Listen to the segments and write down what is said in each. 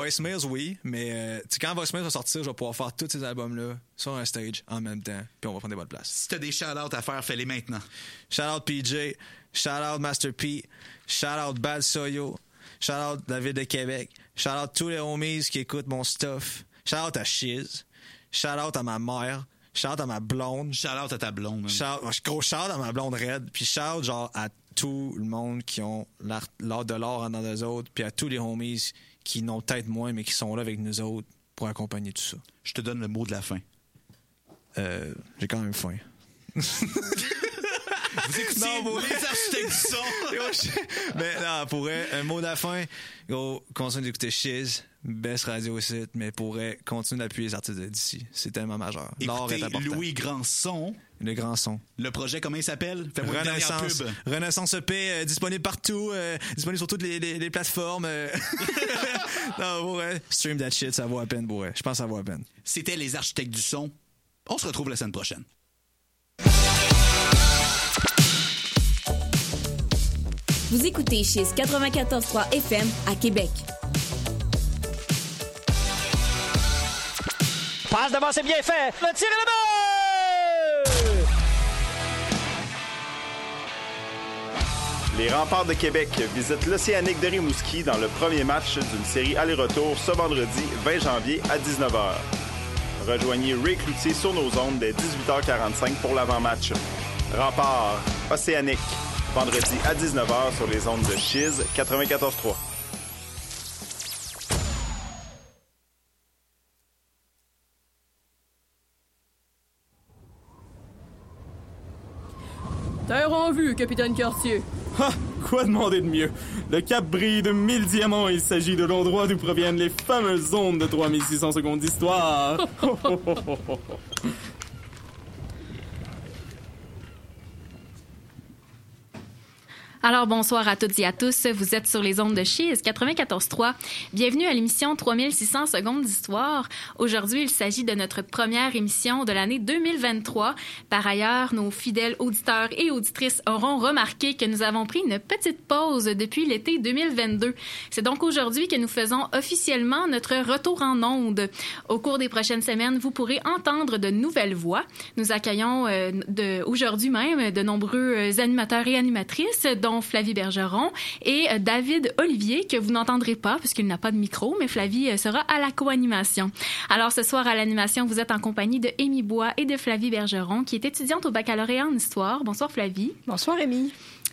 Voicemails, oui, mais euh, quand Voicemails va sortir, je vais pouvoir faire tous ces albums-là sur un stage en même temps, puis on va prendre des bonnes places. Si t'as des shout-outs à faire, fais-les maintenant. Shout out PJ, shout out Master P, shout out Bad Soyo, shout out David de Québec, shout out tous les homies qui écoutent mon stuff, shout out à Shiz, shout out à ma mère, shout out à ma blonde, Shout-out à ta blonde. man. shout, gros shout à ma blonde raide, puis shout genre à tout le monde qui ont l'art l'art de l'or en eux autres, puis à tous les homies qui n'ont peut-être moins, mais qui sont là avec nous autres pour accompagner tout ça. Je te donne le mot de la fin. Euh, j'ai quand même faim. Vous écoutez Non, bon. les architectes du son. Mais non, pour vrai, un mot de la fin, gros, continue d'écouter Shiz, Best Radio ici, mais pourrait continuer d'appuyer les artistes d'ici. C'est tellement majeur. L'art est important. Louis Grandson. Le grand son. Le projet, comment il s'appelle? Renaissance. pub. Renaissance EP, euh, disponible partout, euh, disponible sur toutes les, les- les plateformes. euh. non, vrai, stream that shit, ça vaut à peine, pour vrai. Je pense que ça vaut à peine. C'était les architectes du son. On se retrouve la semaine prochaine. Vous écoutez chez 94.3 FM à Québec. Passe devant, c'est bien fait. Le tir est Les remparts de Québec visitent l'Océanique de Rimouski dans le premier match d'une série aller-retour ce vendredi 20 janvier à 19h. Rejoignez Ray Cloutier sur nos ondes dès 18h45 pour l'avant-match. Remparts Océanique, vendredi à 19h sur les ondes de Chiz 94.3. Terre en vue, capitaine Cartier. Ha! Quoi demander de mieux? Le cap brille de mille diamants et il s'agit de l'endroit d'où proviennent les fameuses ondes de 3600 secondes d'histoire. Alors bonsoir à toutes et à tous, vous êtes sur les ondes de Chiz 94.3. Bienvenue à l'émission 3600 secondes d'histoire. Aujourd'hui, il s'agit de notre première émission de l'année 2023. Par ailleurs, nos fidèles auditeurs et auditrices auront remarqué que nous avons pris une petite pause depuis l'été 2022. C'est donc aujourd'hui que nous faisons officiellement notre retour en ondes. Au cours des prochaines semaines, vous pourrez entendre de nouvelles voix. Nous accueillons euh, aujourd'hui même de nombreux euh, animateurs et animatrices, Flavie Bergeron et euh, David Olivier, que vous n'entendrez pas puisqu'il n'a pas de micro, mais Flavie euh, sera à la co-animation. Alors ce soir à l'animation, vous êtes en compagnie de Émy Bois et de Flavie Bergeron, qui est étudiante au baccalauréat en histoire. Bonsoir Flavie. Bonsoir, Rémi.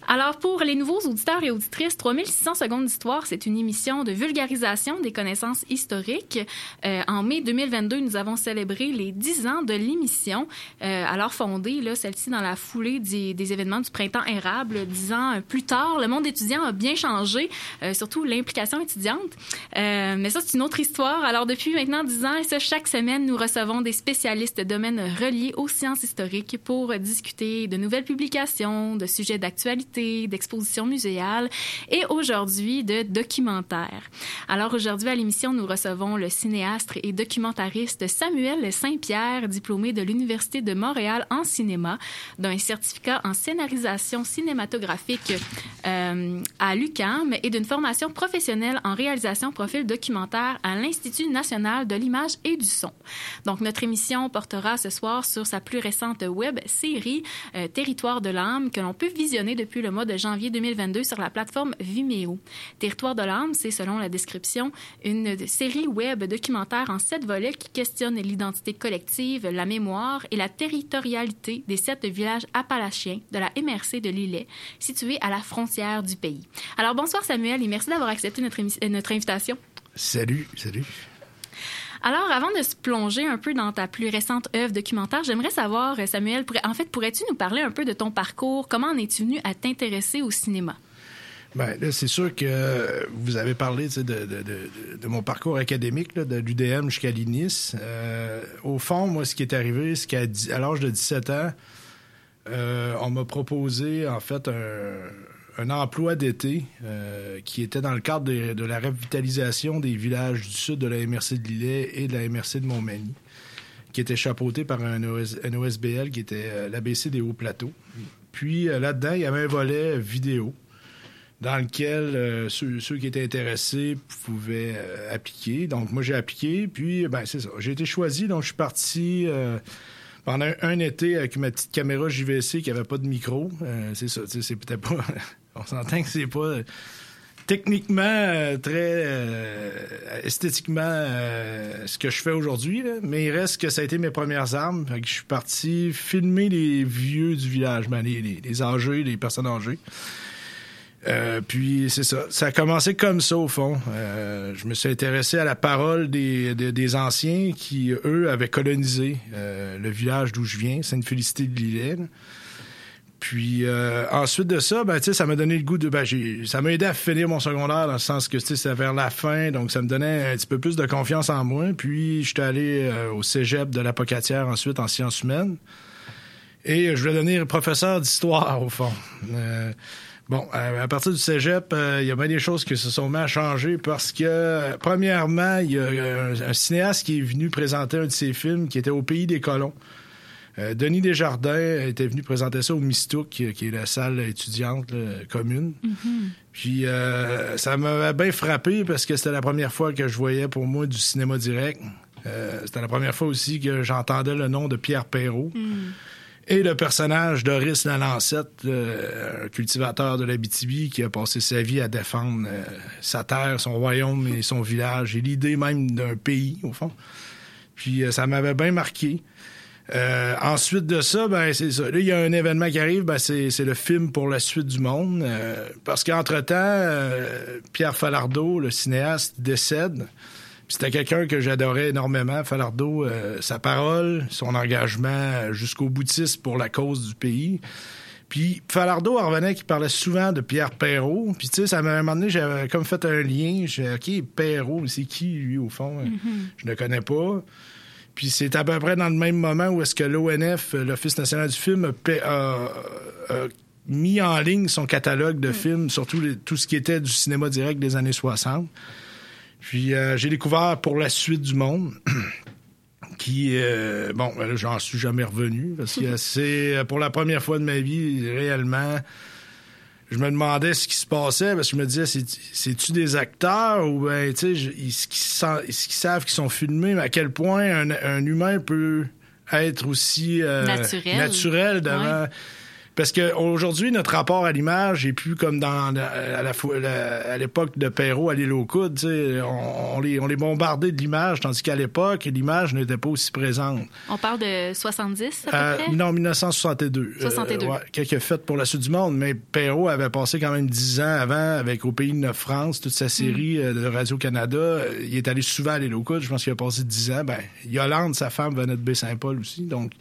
Alors, pour les nouveaux auditeurs et auditrices, 3600 secondes d'histoire, c'est une émission de vulgarisation des connaissances historiques. Euh, en mai 2022, nous avons célébré les 10 ans de l'émission, euh, alors fondée, là, celle-ci dans la foulée des, événements du printemps érable. Dix ans plus tard, le monde étudiant a bien changé, euh, surtout l'implication étudiante. Mais ça, c'est une autre histoire. Alors, depuis maintenant 10 ans, et ça, chaque semaine, nous recevons des spécialistes de domaines reliés aux sciences historiques pour discuter de nouvelles publications, de sujets d'actualité, d'expositions muséales et aujourd'hui de documentaires. Alors aujourd'hui à l'émission, nous recevons le cinéaste et documentariste Samuel Saint-Pierre, diplômé de l'Université de Montréal en cinéma, d'un certificat en scénarisation cinématographique euh, à l'UQAM et d'une formation professionnelle en réalisation profil documentaire à l'Institut national de l'image et du son. Donc notre émission portera ce soir sur sa plus récente web série euh, Territoire de l'âme que l'on peut visionner depuis le mois de janvier 2022 sur la plateforme Vimeo. Territoire de l'âme, c'est selon la description une série web documentaire en sept volets qui questionne l'identité collective, la mémoire et la territorialité des sept villages appalachiens de la MRC de Lillet, situés à la frontière du pays. Alors bonsoir Samuel et merci d'avoir accepté notre, euh, notre invitation. Salut, salut. Alors, avant de se plonger un peu dans ta plus récente œuvre documentaire, j'aimerais savoir, euh, Samuel, en fait, pourrais-tu nous parler un peu de ton parcours? Comment en es-tu venu à t'intéresser au cinéma? Ben, là, c'est sûr que vous avez parlé de, mon parcours académique, de l'UDM jusqu'à l'INIS. Euh, au fond, moi, ce qui est arrivé, c'est qu'à à l'âge de 17 ans, euh, on m'a proposé, en fait, un, un emploi d'été euh, qui était dans le cadre de, la revitalisation des villages du sud de la MRC de Lillet et de la MRC de Montmagny, qui était chapeauté par un, OS, un OSBL qui était euh, l'ABC des Hauts-Plateaux. Puis euh, là-dedans, il y avait un volet vidéo. dans lequel ceux, qui étaient intéressés pouvaient appliquer. Donc, moi, j'ai appliqué, puis, ben, c'est ça. J'ai été choisi, donc je suis parti pendant un, été avec ma petite caméra JVC qui avait pas de micro. Euh, c'est ça, peut-être pas... on s'entend que c'est pas techniquement euh, très euh, esthétiquement euh, ce que je fais aujourd'hui, mais il reste que ça a été mes premières armes. Que je suis parti filmer les vieux du village, ben, les, les, les âgés, les personnes âgées. Euh, puis c'est ça. Ça a commencé comme ça au fond. Euh, je me suis intéressé à la parole des, des, anciens qui, eux, avaient colonisé euh, le village d'où je viens, Sainte-Félicité de Lillet. Puis euh, ensuite de ça, ben, ça m'a donné le goût de. Ben, ça m'a aidé à finir mon secondaire dans le sens que c'était vers la fin, donc ça me donnait un petit peu plus de confiance en moi. Puis j'étais allé euh, au cégep de la Pocatière ensuite en sciences humaines. Et je voulais devenir professeur d'histoire, au fond. Euh, bon, à partir du cégep, il y a bien des choses qui se sont mises à changer parce que, premièrement, il y a un cinéaste qui est venu présenter un de ses films qui était au Pays des colons. Euh, Denis Desjardins était venu présenter ça au Mistouk, qui, qui est la salle étudiante là, commune. Puis euh, ça m'avait bien frappé parce que c'était la première fois que je voyais pour moi du cinéma direct. Euh, c'était la première fois aussi que j'entendais le nom de Pierre Perrault. Et le personnage d'Horis Lalancette, euh, un cultivateur de l'Abitibi qui a passé sa vie à défendre euh, sa terre, son royaume et son village, et l'idée même d'un pays, au fond. Puis euh, ça m'avait bien marqué. Euh, ensuite de ça, ben c'est ça. Là, il y a un événement qui arrive, ben c'est, c'est le film pour la suite du monde. Euh, parce qu'entre-temps, euh, Pierre Falardeau, le cinéaste, décède. C'était quelqu'un que j'adorais énormément, Falardeau, sa parole, son engagement jusqu'au boutiste pour la cause du pays. Puis Falardeau en revenait qui parlait souvent de Pierre Perrault. Puis tu sais, ça m'a un moment donné, j'avais comme fait un lien. J'ai OK, Perrault, c'est qui lui au fond? Je ne connais pas. Puis c'est à peu près dans le même moment où est-ce que l'ONF, l'Office national du film, a, a- a mis en ligne son catalogue de films, surtout les- tout ce qui était du cinéma direct des années 60. Puis euh, j'ai découvert pour la suite du monde. qui euh, bon là, j'en suis jamais revenu parce que c'est euh, pour la première fois de ma vie réellement je me demandais ce qui se passait parce que je me disais c'est c'est-tu des acteurs ou ben tu sais est-ce qu'ils est-ce qu'ils savent qu'ils sont filmés mais à quel point un, un humain peut être aussi euh, Naturel. naturel devant parce que aujourd'hui notre rapport à l'image est plus comme dans à la fois la- à l'époque de Perrault à l'île aux coudes, tu sais, on, on les on les bombardait de l'image tandis qu'à l'époque l'image n'était pas aussi présente. On parle de 70 à peu Euh, près? non, 1962. 62. Euh, ouais, quelques fêtes pour la suite du monde, mais Perrault avait passé quand même dix ans avant avec Au Pays de Neuf France, toute sa série euh, de Radio-Canada. Euh, Il est allé souvent à l'île aux coudes, je pense qu'il a passé dix ans. Ben, Yolande, sa femme, venait de Baie-Saint-Paul aussi, donc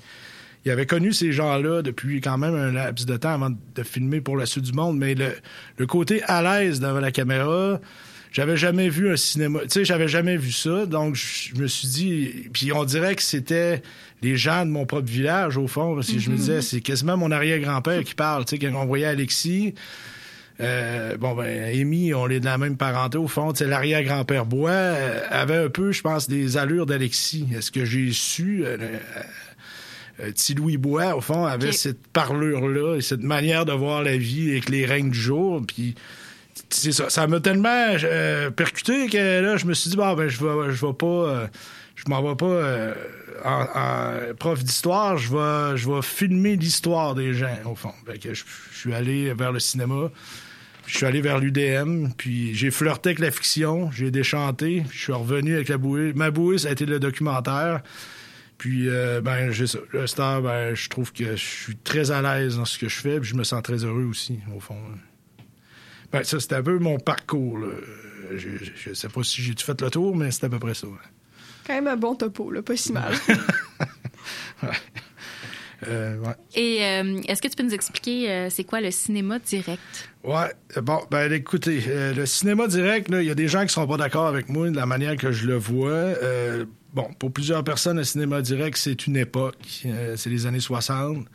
il avait connu ces gens-là depuis quand même un laps de temps avant de filmer pour la suite du monde, mais le, le côté à l'aise devant la caméra, j'avais jamais vu un cinéma, tu sais, j'avais jamais vu ça, donc je me suis dit, puis on dirait que c'était les gens de mon propre village au fond, parce que je me disais, c'est quasiment mon arrière-grand-père qui parle, tu sais, quand on voyait Alexis. Euh, bon ben Amy, on est de la même parenté au fond. Tu sais, l'arrière-grand-père Bois euh, avait un peu, je pense, des allures d'Alexis. Est-ce que j'ai su euh, Petit Louis Bois, au fond, avait cette parlure-là et cette manière de voir la vie avec les règnes du jour. Puis c'est ça. Ça m'a tellement euh, percuté que là, je me suis dit, bon, ben, je vais, je vais pas. euh, je m'en vais pas euh, en, en prof d'histoire, je vais, je vais filmer l'histoire des gens, au fond. Fait que je, je suis allé vers le cinéma, puis je suis allé vers l'UDM, puis j'ai flirté avec la fiction, j'ai déchanté, puis je suis revenu avec la bouée. Ma bouée, ça a été le documentaire. Puis, euh, ben, j'ai ça. Ben, je trouve que je suis très à l'aise dans ce que je fais, puis je me sens très heureux aussi, au fond. Ben, ça, c'était un peu mon parcours. là. Je, je, je sais pas si j'ai tout fait le tour, mais c'est à peu près ça. ouais. Quand même un bon topo, là, pas si mal. Euh, ouais. Et euh, est-ce que tu peux nous expliquer euh, c'est quoi le cinéma direct? Ouais, bon, ben écoutez, euh, le cinéma direct, là, il y a des gens qui sont pas d'accord avec moi de la manière que je le vois. Bon, pour plusieurs personnes, le cinéma direct, c'est une époque. Euh, c'est les années 60.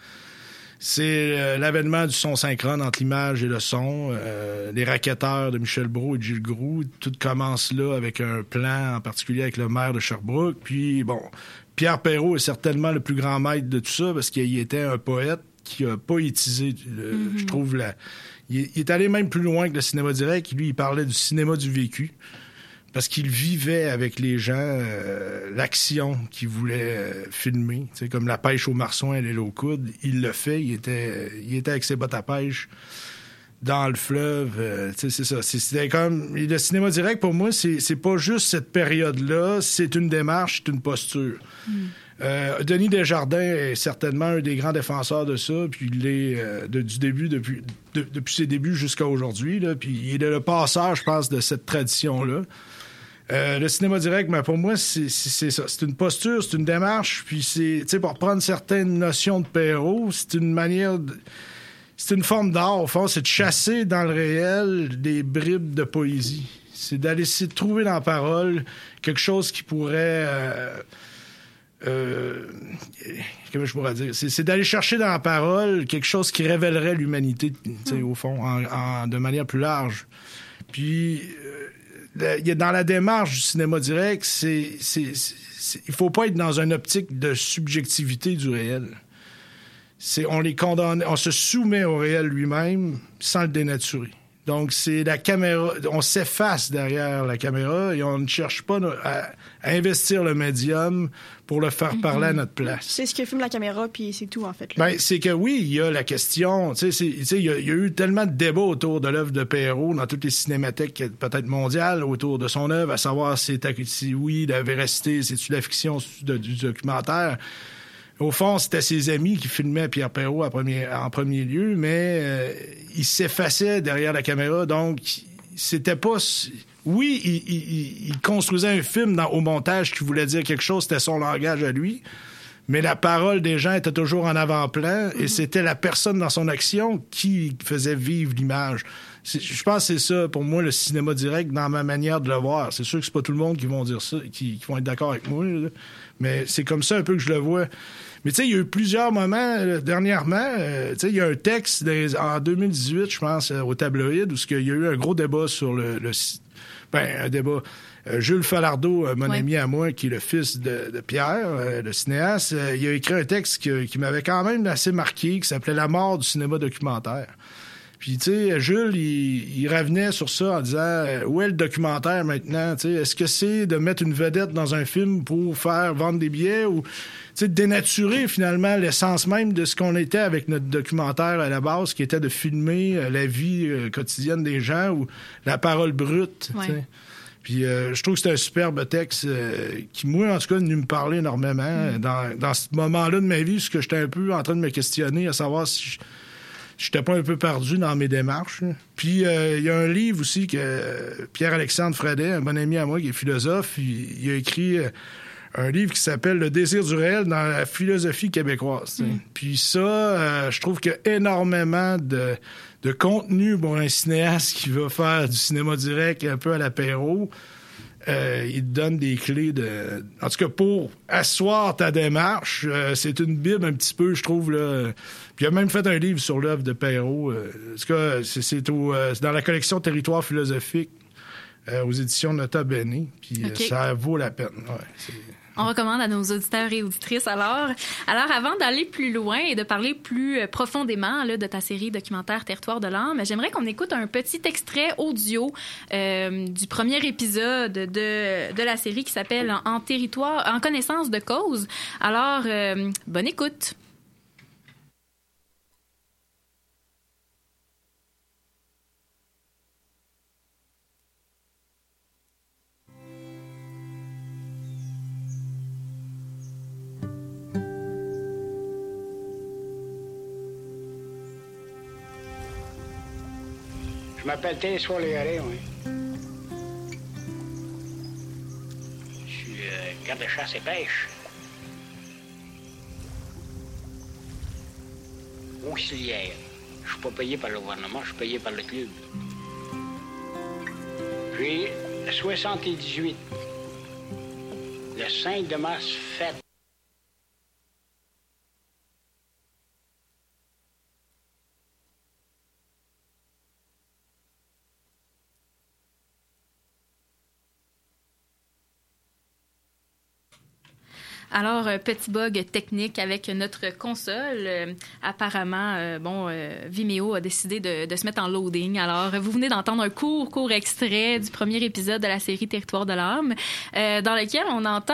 C'est euh, l'avènement du son synchrone entre l'image et le son. Euh, les raquetteurs de Michel Brault et Gilles Groux, tout commence là avec un plan, en particulier avec le maire de Sherbrooke. Puis, bon, Pierre Perrault est certainement le plus grand maître de tout ça parce qu'il était un poète qui a poétisé, le- je trouve, la, Il, il est allé même plus loin que le cinéma direct. Lui, il parlait du cinéma du vécu parce qu'il vivait avec les gens euh, l'action qu'il voulait euh, filmer. Tu sais, comme la pêche au marsouin et l'île au coude, il le fait. Il était, il était avec ses bottes à pêche dans le fleuve. euh, c'est ça. C'était comme le cinéma direct pour moi, c'est pas juste cette période-là. C'est une démarche, c'est une posture. Euh, Denis Desjardins est certainement un des grands défenseurs de ça, puis il est euh, de- du début, depuis, de- depuis ses débuts jusqu'à aujourd'hui, puis il est le passeur, je pense, de cette tradition-là. Euh, le cinéma direct, mais pour moi, c'est ça. C'est une posture, c'est une démarche, puis c'est, tu sais, pour prendre certaines notions de Perrault, c'est une manière, de- c'est une forme d'art, au fond, c'est de chasser dans le réel des bribes de poésie. C'est d'aller essayer de trouver dans la parole quelque chose qui pourrait... euh, euh, comment je pourrais dire? C'est, d'aller chercher dans la parole quelque chose qui révélerait l'humanité, sais, au fond, en- en- de manière plus large. Puis, dans la démarche du cinéma direct, il faut pas être dans une optique de subjectivité du réel. On les condamne, on se soumet au réel lui-même sans le dénaturer. Donc, c'est la caméra, on s'efface derrière la caméra et on ne cherche pas à, à investir le médium pour le faire parler à notre place. C'est ce que filme la caméra, puis c'est tout, en fait. là. Ben, c'est que oui, il y a la question. Tu sais, il y, a- il y a eu tellement de débats autour de l'œuvre de Perrault dans toutes les cinémathèques peut-être mondiales autour de son œuvre, à savoir si, oui, la véracité, c'est-tu la fiction c'est-tu du documentaire. Au fond, c'était ses amis qui filmaient Pierre Perrault premier- en premier lieu, mais euh, il s'effaçait derrière la caméra, donc c'était pas... Oui, il, il- il- il construisait un film dans- au montage qui voulait dire quelque chose, c'était son langage à lui, mais la parole des gens était toujours en avant-plan et c'était la personne dans son action qui faisait vivre l'image. Je pense que c'est ça, pour moi, le cinéma direct, dans ma manière de le voir. C'est sûr que c'est pas tout le monde qui vont dire ça, qui, qui vont être d'accord avec moi, là. mais c'est comme ça un peu que je le vois. Mais tu sais, il y a eu plusieurs moments euh, dernièrement. euh, tu sais, il y a un texte des- en 2018, je pense, euh, au tabloïd, où qu'il y a eu un gros débat sur le, le ben, un débat. Jules Falardeau, mon Ouais. ami à moi, qui est le fils de, de Pierre, le cinéaste, il a écrit un texte qui, qui m'avait quand même assez marqué, qui s'appelait La mort du cinéma documentaire. Puis, tu sais, Jules, il, il revenait sur ça en disant euh, Où est le documentaire maintenant Tu sais, Est-ce que c'est de mettre une vedette dans un film pour faire vendre des billets ou tu sais, de dénaturer finalement l'essence même de ce qu'on était avec notre documentaire à la base, qui était de filmer euh, la vie euh, quotidienne des gens ou la parole brute. Ouais. Puis euh, je trouve que c'est un superbe texte euh, qui, moi, en tout cas, venu me parler énormément euh, dans, dans ce moment-là de ma vie, parce que j'étais un peu en train de me questionner à savoir si je j'étais pas un peu perdu dans mes démarches. Puis euh, il y a un livre aussi que euh, Pierre-Alexandre Fredet, un bon ami à moi qui est philosophe, il, il a écrit euh, un livre qui s'appelle Le désir du réel dans la philosophie québécoise. sais. Puis ça, euh, je trouve qu'il y a énormément de, de contenu pour un cinéaste qui va faire du cinéma direct un peu à l'apéro. Euh, il te donne des clés de. En tout cas, pour asseoir ta démarche, euh, c'est une bible un petit peu, je trouve. Là. Puis il a même fait un livre sur l'œuvre de Perrault. Euh, en tout cas, c'est, c'est dans la collection Territoire philosophique euh, aux éditions Nota Bene. Puis euh, ça vaut la peine. Ouais, On recommande à nos auditeurs et auditrices alors. Alors, avant d'aller plus loin et de parler plus euh, profondément là, de ta série documentaire Territoire de l'âme, j'aimerais qu'on écoute un petit extrait audio euh, du premier épisode de, de la série qui s'appelle en, en territoire, en connaissance de cause. Alors, euh, bonne écoute. Je m'appelle Télésoir Légaré, oui. Je suis euh, garde chasse et pêche. Auxiliaire. Je suis pas payé par le gouvernement, je suis payé par le club. Puis, 78. Le 5 de mars, fête. Alors, euh, petit bug technique avec notre console. Euh, apparemment, euh, bon, Vimeo a décidé de, se mettre en loading. Alors, vous venez d'entendre un court, court extrait du premier épisode de la série Territoire de l'âme, dans lequel on entend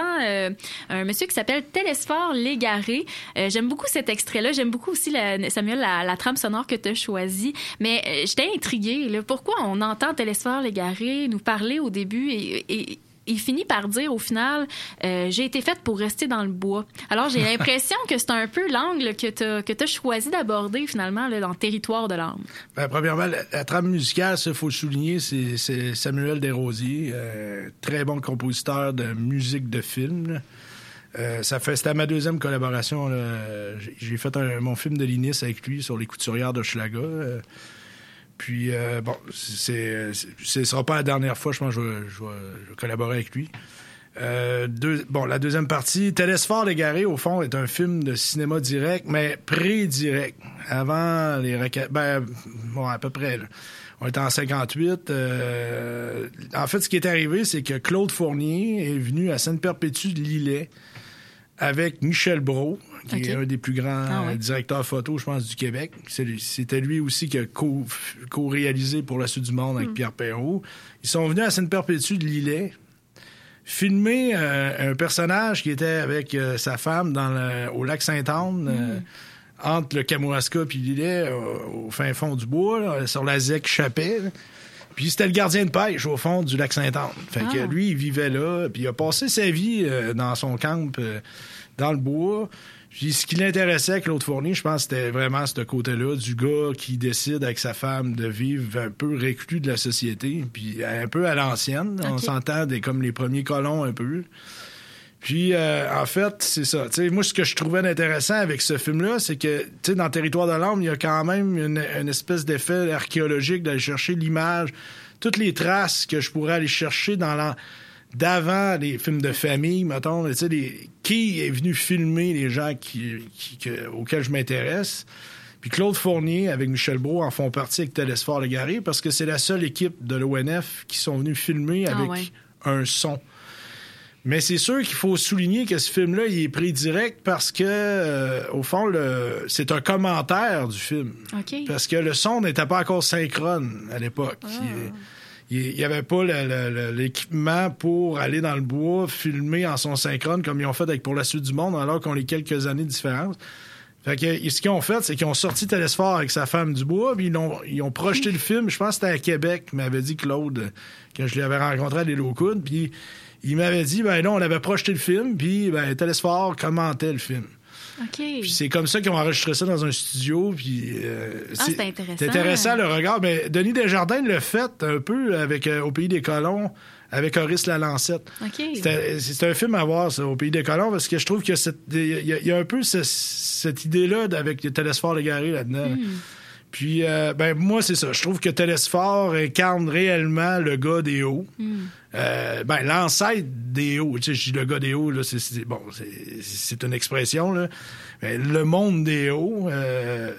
un monsieur qui s'appelle Télésphore Légaré. J'aime beaucoup cet extrait-là. J'aime beaucoup aussi, Samuel, la, trame sonore que tu as choisie. Mais j'étais intriguée. Là, pourquoi on entend Télésphore Légaré nous parler au début et il finit par dire au final euh, j'ai été faite pour rester dans le bois. Alors j'ai l'impression que c'est un peu l'angle que tu as, que as choisi d'aborder finalement là, dans Territoire de l'âme. Ben, premièrement, la, la trame musicale, il faut le souligner, c'est Samuel Desrosiers, euh, très bon compositeur de musique de film. là. Euh, ça fait c'était ma deuxième collaboration. J'ai fait un- mon film de Linis avec lui sur les couturières de Schlaga. Puis euh, bon, ce sera pas la dernière fois, je pense que je vais, collaborer avec lui. Euh, bon, la deuxième partie, Télésphore l'égaré, au fond, est un film de cinéma direct, mais pré-direct. Avant les requêtes. Ben, bon, à peu près. On était en 58. euh, en fait, ce qui est arrivé, c'est que Claude Fournier est venu à Sainte-Perpétue de Lillet avec Michel Brault, qui est un des plus grands Ah directeurs photo, je pense, du Québec. C'était lui aussi qui a co- co-réalisé pour La Suite du Monde avec Pierre Perrault. Ils sont venus à Sainte-Perpétue de Lillet filmer euh, un personnage qui était avec euh, sa femme dans le- au lac Sainte-Anne, euh, entre le Kamouraska puis Lillet, au fin fond du bois, là, sur la ZEC Chapelle. Puis c'était le gardien de pêche au fond du lac Sainte-Anne. Fait que Ah. lui, il vivait là, puis il a passé sa vie euh, dans son camp euh, dans le bois. Puis ce qui l'intéressait, Claude Fournier, je pense que c'était vraiment ce côté-là du gars qui décide avec sa femme de vivre un peu reclus de la société, puis un peu à l'ancienne. On s'entend comme les premiers colons un peu. Puis, euh, en fait, c'est ça. Moi, ce que je trouvais d'intéressant avec ce film-là, c'est que, tu sais, dans Territoire de l'âme, il y a quand même une, une espèce d'effet archéologique d'aller chercher l'image, toutes les traces que je pourrais aller chercher dans l'an d'avant les films de famille, mettons, tu sais, les- qui est venu filmer les gens qui, qui- que- auxquels je m'intéresse? Puis Claude Fournier avec Michel Brault en font partie avec Télésphore Légaré parce que c'est la seule équipe de l'ONF qui sont venus filmer Ah avec ouais. un son. Mais c'est sûr qu'il faut souligner que ce film-là, il est pris direct parce que, euh, au fond, le, c'est un commentaire du film. Parce que le son n'était pas encore synchrone à l'époque. Il n'y avait pas l'équipement pour aller dans le bois, filmer en son synchrone comme ils ont fait avec Pour la suite du monde, alors qu'on les quelques années de différence. Fait que ce qu'ils ont fait, c'est qu'ils ont sorti Télésphore avec sa femme du bois, puis ils ont, ils projeté le film. Je pense que c'était à Québec, m'avait dit Claude, quand je l'avais rencontré à l'île aux puis il m'avait dit, ben non, on avait projeté le film, puis ben, Télésphore commentait le film. Puis c'est comme ça qu'ils ont enregistré ça dans un studio. Puis euh, Ah, c'est intéressant. C'est intéressant le regard. Mais Denis Desjardins l'a fait un peu avec euh, Au pays des colons, avec Horace Lalancette. OK. C'est c'est un film à voir, ça, Au pays des colons, parce que je trouve que cette- il y, y a un peu ce- cette idée-là avec les Télésphore Légaré là-dedans. Puis, euh, ben, moi, c'est ça. Je trouve que Télésphore incarne réellement le gars des hauts. Hmm. Euh, ben, l'ancêtre des hauts. Tu sais, je dis le gars des hauts, là, c'est, bon, c'est, c'est une expression, là. Mais le monde des hauts, euh,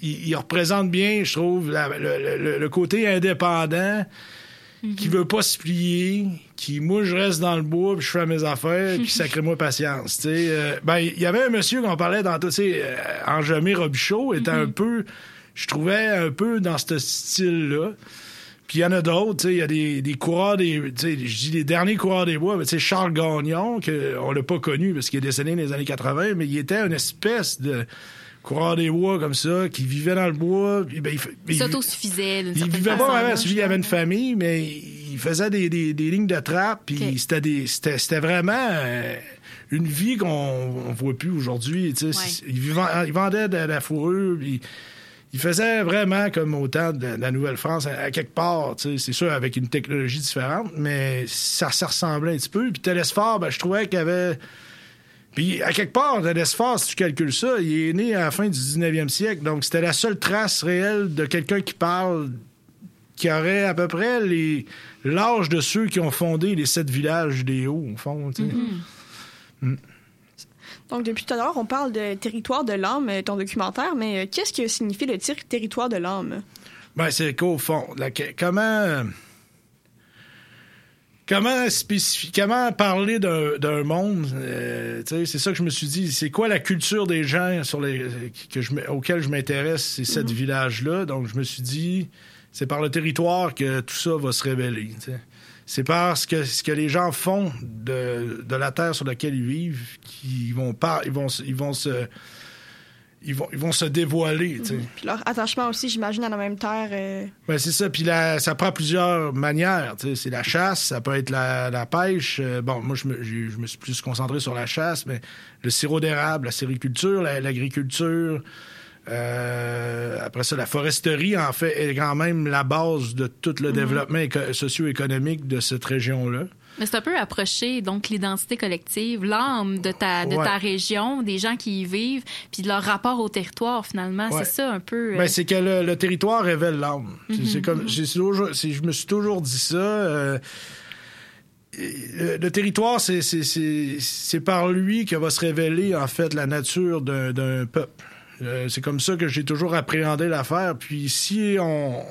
il, il représente bien, je trouve, la- le, le- le côté indépendant qui veut pas se plier, qui, moi, je reste dans le bois, puis je fais mes affaires, puis sacrez-moi patience, tu sais. Euh, ben, il y avait un monsieur qu'on parlait dans tout, tu sais, euh, Robichaud était un peu, je trouvais un peu dans ce style-là. Puis il y en a d'autres, il y a des, des coureurs des. Je dis les derniers coureurs des bois, sais, Charles Gagnon, que on l'a pas connu parce qu'il est décédé dans les années 80, mais il était une espèce de coureur des bois comme ça, qui vivait dans le bois. Puis, ben, il, Il il- s'autosuffisait il certaine vivait pas vraiment, il avait une famille, mais il faisait des, des, des lignes de trappe, puis c'était des c'était c'était vraiment euh, une vie qu'on on voit plus aujourd'hui. Ouais. C'est- Il, il vendait de la fourrure, puis il faisait vraiment comme au temps de la Nouvelle-France, à, quelque part, c'est sûr, avec une technologie différente, mais ça, ça ressemblait un petit peu. Puis Télésphore, ben, je trouvais qu'il y avait... Puis, à quelque part, Télésphore, si tu calcules ça, il est né à la fin du 19e siècle, donc c'était la seule trace réelle de quelqu'un qui parle qui aurait à peu près les l'âge de ceux qui ont fondé les sept villages des Hauts, au fond. tu sais. Donc, depuis tout à l'heure, on parle de territoire de l'âme, euh, ton documentaire, mais euh, qu'est-ce que signifie le tir- territoire de l'âme? Ben, c'est qu'au fond, comment. euh, comment comment parler d'un monde, euh, c'est ça que je me suis dit. C'est quoi la culture des gens sur les que je auxquels je m'intéresse, c'est sept villages-là. Donc je me suis dit, c'est par le territoire que tout ça va se révéler. tu sais. C'est parce que ce que les gens font de, de la terre sur laquelle ils vivent, qu'ils vont pas, ils vont, se- ils vont se, ils vont, ils vont se dévoiler. sais. Puis leur attachement aussi, j'imagine, à la même terre. euh, Ben, c'est ça. Puis la- ça prend plusieurs manières. C'est la chasse, ça peut être la, la pêche. Euh, bon, moi, je me, je me suis plus concentré sur la chasse, mais le sirop d'érable, la sériculture, la- l'agriculture. Euh, après ça, la foresterie, en fait, est quand même la base de tout le développement éco- socio-économique de cette région-là. Mais c'est un peu approcher donc l'identité collective, l'âme de ta de Ouais. ta région, des gens qui y vivent, puis de leur rapport au territoire finalement. Ouais. C'est ça un peu. euh, Ben, c'est que le, le territoire révèle l'âme. C'est- C'est comme, toujours, c'est- je me suis toujours dit ça. euh, le, le territoire, c'est, par lui que va se révéler en fait la nature d'un, d'un peuple. Euh, c'est comme ça que j'ai toujours appréhendé l'affaire. Puis si on,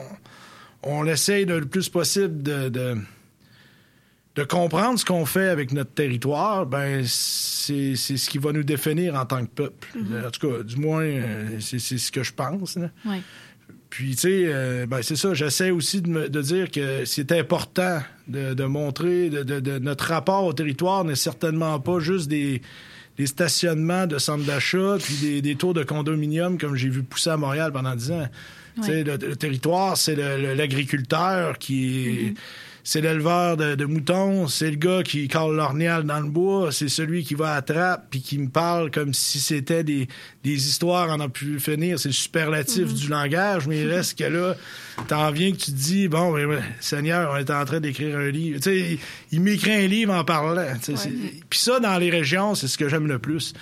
on essaye le plus possible de, de, de comprendre ce qu'on fait avec notre territoire, ben c'est, c'est ce qui va nous définir en tant que peuple. En tout cas, du moins, euh, c'est, c'est ce que je pense. là. ouais. Puis, tu sais, euh, ben, c'est ça, j'essaie aussi de, me- de dire que c'est important de, de montrer de- de- notre rapport au territoire n'est certainement pas juste des, des stationnements de centres d'achat puis des, des tours de condominium comme j'ai vu pousser à Montréal pendant dix ans. Tu sais, le, le territoire, c'est l'agriculteur qui est... C'est l'éleveur de, de moutons, c'est le gars qui cale l'ornial dans le bois, c'est celui qui va à la trappe puis qui me parle comme si c'était des, des histoires en a pu finir. C'est le superlatif du langage, mais il reste que là, t'en viens que tu te dis, bon, ben, ben, Seigneur, on est en train d'écrire un livre. Tu sais, il, il m'écrit un livre en parlant. Puis ça, dans les régions, c'est ce que j'aime le plus.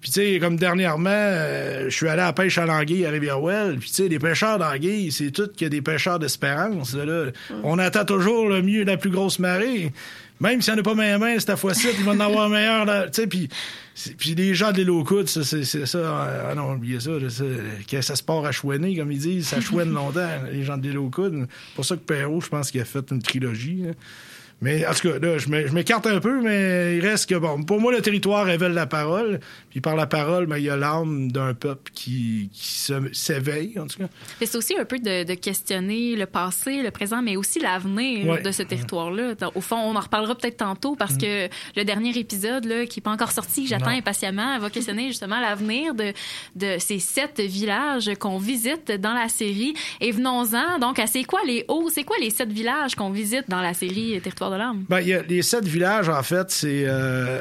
Puis, tu sais, comme dernièrement, euh, je suis allé à la pêche à l'anguille à Rivière-Ouelle. Puis, tu sais, les pêcheurs d'anguilles, c'est tout qu'il y a des pêcheurs d'espérance. là. On attend toujours le mieux, la plus grosse marée. Même s'il n'y en a pas main à main cette fois-ci, il va en avoir meilleur. Tu sais, puis, les gens de l'île aux coudes, ça, c'est ça. Ah non, oubliez ça. que ça se part à chouiner, comme ils disent. Ça chouine longtemps, les gens de l'île aux coudes. C'est pour ça que Perrault, je pense qu'il a fait une trilogie. là. Mais en tout cas, là, je m'é- je m'écarte un peu, mais il reste que, bon, pour moi, le territoire révèle la parole. Puis par la parole, ben, il y a l'âme d'un peuple qui, qui s'éveille, en tout cas. C'est aussi un peu de, de questionner le passé, le présent, mais aussi l'avenir Ouais. de ce territoire-là. Au fond, on en reparlera peut-être tantôt parce que le dernier épisode, là, qui n'est pas encore sorti, que j'attends Mm. Impatiemment, va questionner justement l'avenir de, de ces sept villages qu'on visite dans la série. Et venons-en, donc, à c'est quoi les hauts, c'est quoi les sept villages qu'on visite dans la série Territoire de l'âme? Ben, il y a les sept villages, en fait, c'est euh,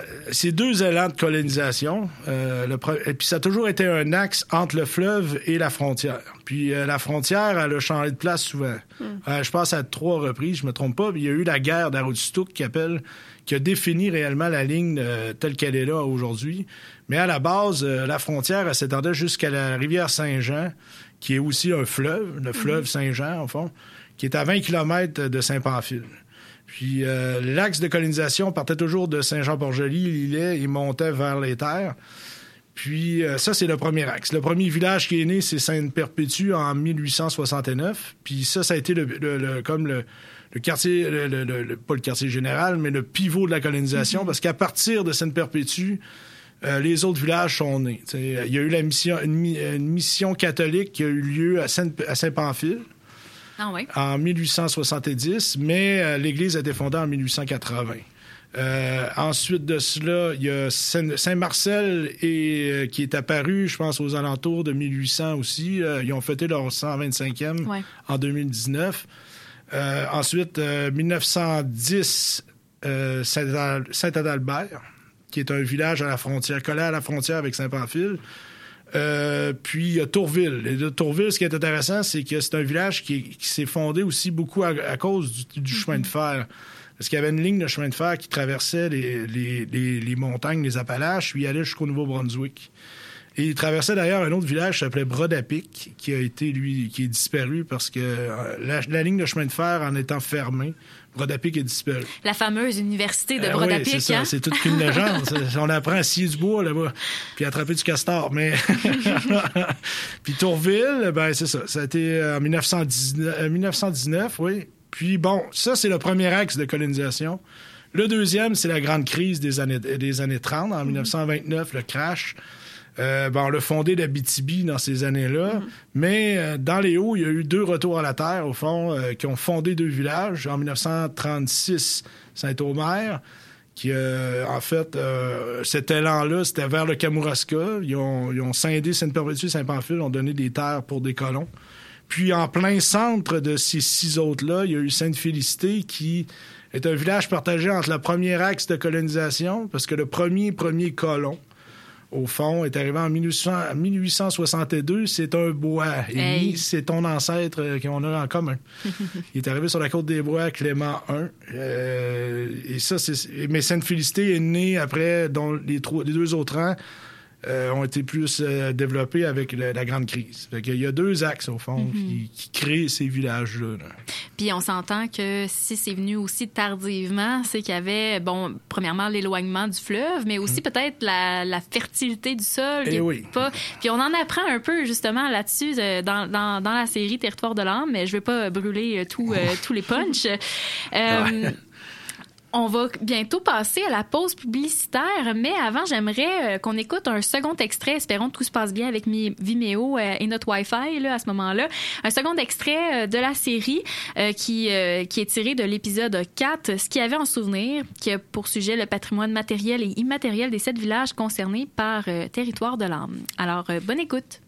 deux élans de colonisation. Euh, le et puis ça a toujours été un axe entre le fleuve et la frontière. Puis euh, la frontière, elle a changé de place souvent. Euh, je pense à trois reprises, je me trompe pas. Il y a eu la guerre d'Aroostook qui appelle qui a défini réellement la ligne telle qu'elle est là aujourd'hui. Mais à la base, la frontière, elle s'étendait jusqu'à la rivière Saint-Jean, qui est aussi un fleuve, le fleuve Saint-Jean, au fond, qui est à 20 km de Saint-Pamphile. Puis euh, l'axe de colonisation partait toujours de Saint-Jean-Port-Joli, Lillet, et montait vers les terres. Puis euh, ça, c'est le premier axe. Le premier village qui est né, c'est Sainte-Perpétue en 1869. Puis ça, ça a été le, comme le, quartier, pas le quartier général, mais le pivot de la colonisation, parce qu'à partir de Sainte-Perpétue, euh, les autres villages sont nés. Il y a eu la mission, une, mi- une mission catholique qui a eu lieu à Saint-Pamphile Ah en 1870, mais euh, l'Église a été fondée en 1880. Euh, ensuite de cela, il y a Saint- Saint-Marcel et, euh, qui est apparu, je pense, aux alentours de 1800 aussi. Euh, ils ont fêté leur 125e Ouais. en 2019. Euh, ensuite, euh, 1910, euh, Saint- Saint-Adalbert, qui est un village à la frontière, collé à la frontière avec Saint-Pamphile. Euh, puis il y a Tourville. Et de Tourville, ce qui est intéressant, c'est que c'est un village qui, s'est fondé aussi beaucoup à, cause du, chemin de fer. Parce qu'il y avait une ligne de chemin de fer qui traversait les, montagnes, les Appalaches, puis allait jusqu'au Nouveau-Brunswick. Et il traversait d'ailleurs un autre village qui s'appelait Brodapic, qui a été, lui, qui est disparu parce que euh, la ligne de chemin de fer, en étant fermée, Brodapic est disparu. La fameuse université de Euh, Brodapic. oui, c'est ça. hein? C'est toute qu'une légende. On apprend à scier du bois là-bas, puis à attraper du castor. Mais puis Tourville, ben c'est ça. Ça a été euh, en 1919, euh, 1919 oui. Puis bon, ça, c'est le premier axe de colonisation. Le deuxième, c'est la grande crise des années, des années 30. En 1929, le crash. Euh, ben, on l'a fondé d'Abitibi dans ces années-là. Mais euh, dans les hauts, il y a eu deux retours à la terre, au fond, euh, qui ont fondé deux villages. En 1936, Saint-Omer, qui, euh, en fait, cet élan-là, c'était vers le Kamouraska. Ils ont, ils ont scindé Sainte-Perpétue et Saint-Pamphile, ont donné des terres pour des colons. Puis, en plein centre de ces six autres-là, il y a eu Sainte-Félicité, qui est un village partagé entre le premier axe de colonisation, parce que le premier premier colon, au fond, est arrivé en 1800 1862. C'est un bois. Et Hey. c'est ton ancêtre euh, qu'on a en commun. Il est arrivé sur la côte des Bois, Clément I. Euh, et ça, c'est. Mais Sainte-Félicité est née après, dont les, trois, les deux autres rangs euh, ont été plus euh, développés avec la grande crise. Fait qu'il y a deux axes, au fond, Mhm. qui, qui créent ces villages-là. là. Puis on s'entend que si c'est venu aussi tardivement, c'est qu'il y avait, bon, premièrement, l'éloignement du fleuve, mais aussi peut-être la, la fertilité du sol. Eh qui est oui. Pas... Puis on en apprend un peu justement là-dessus euh, dans, dans, dans la série Territoire de l'âme, mais je vais pas brûler tout, euh, tous les punchs. On va bientôt passer à la pause publicitaire, mais avant, j'aimerais euh, qu'on écoute un second extrait. Espérons que tout se passe bien avec Vimeo euh, et notre Wi-Fi à ce moment-là. Un second extrait euh, de la série qui, est tiré de l'épisode 4, Ce qu'il y avait en souvenir, qui a pour sujet le patrimoine matériel et immatériel des sept villages concernés par Territoire de l'âme. Alors, bonne écoute.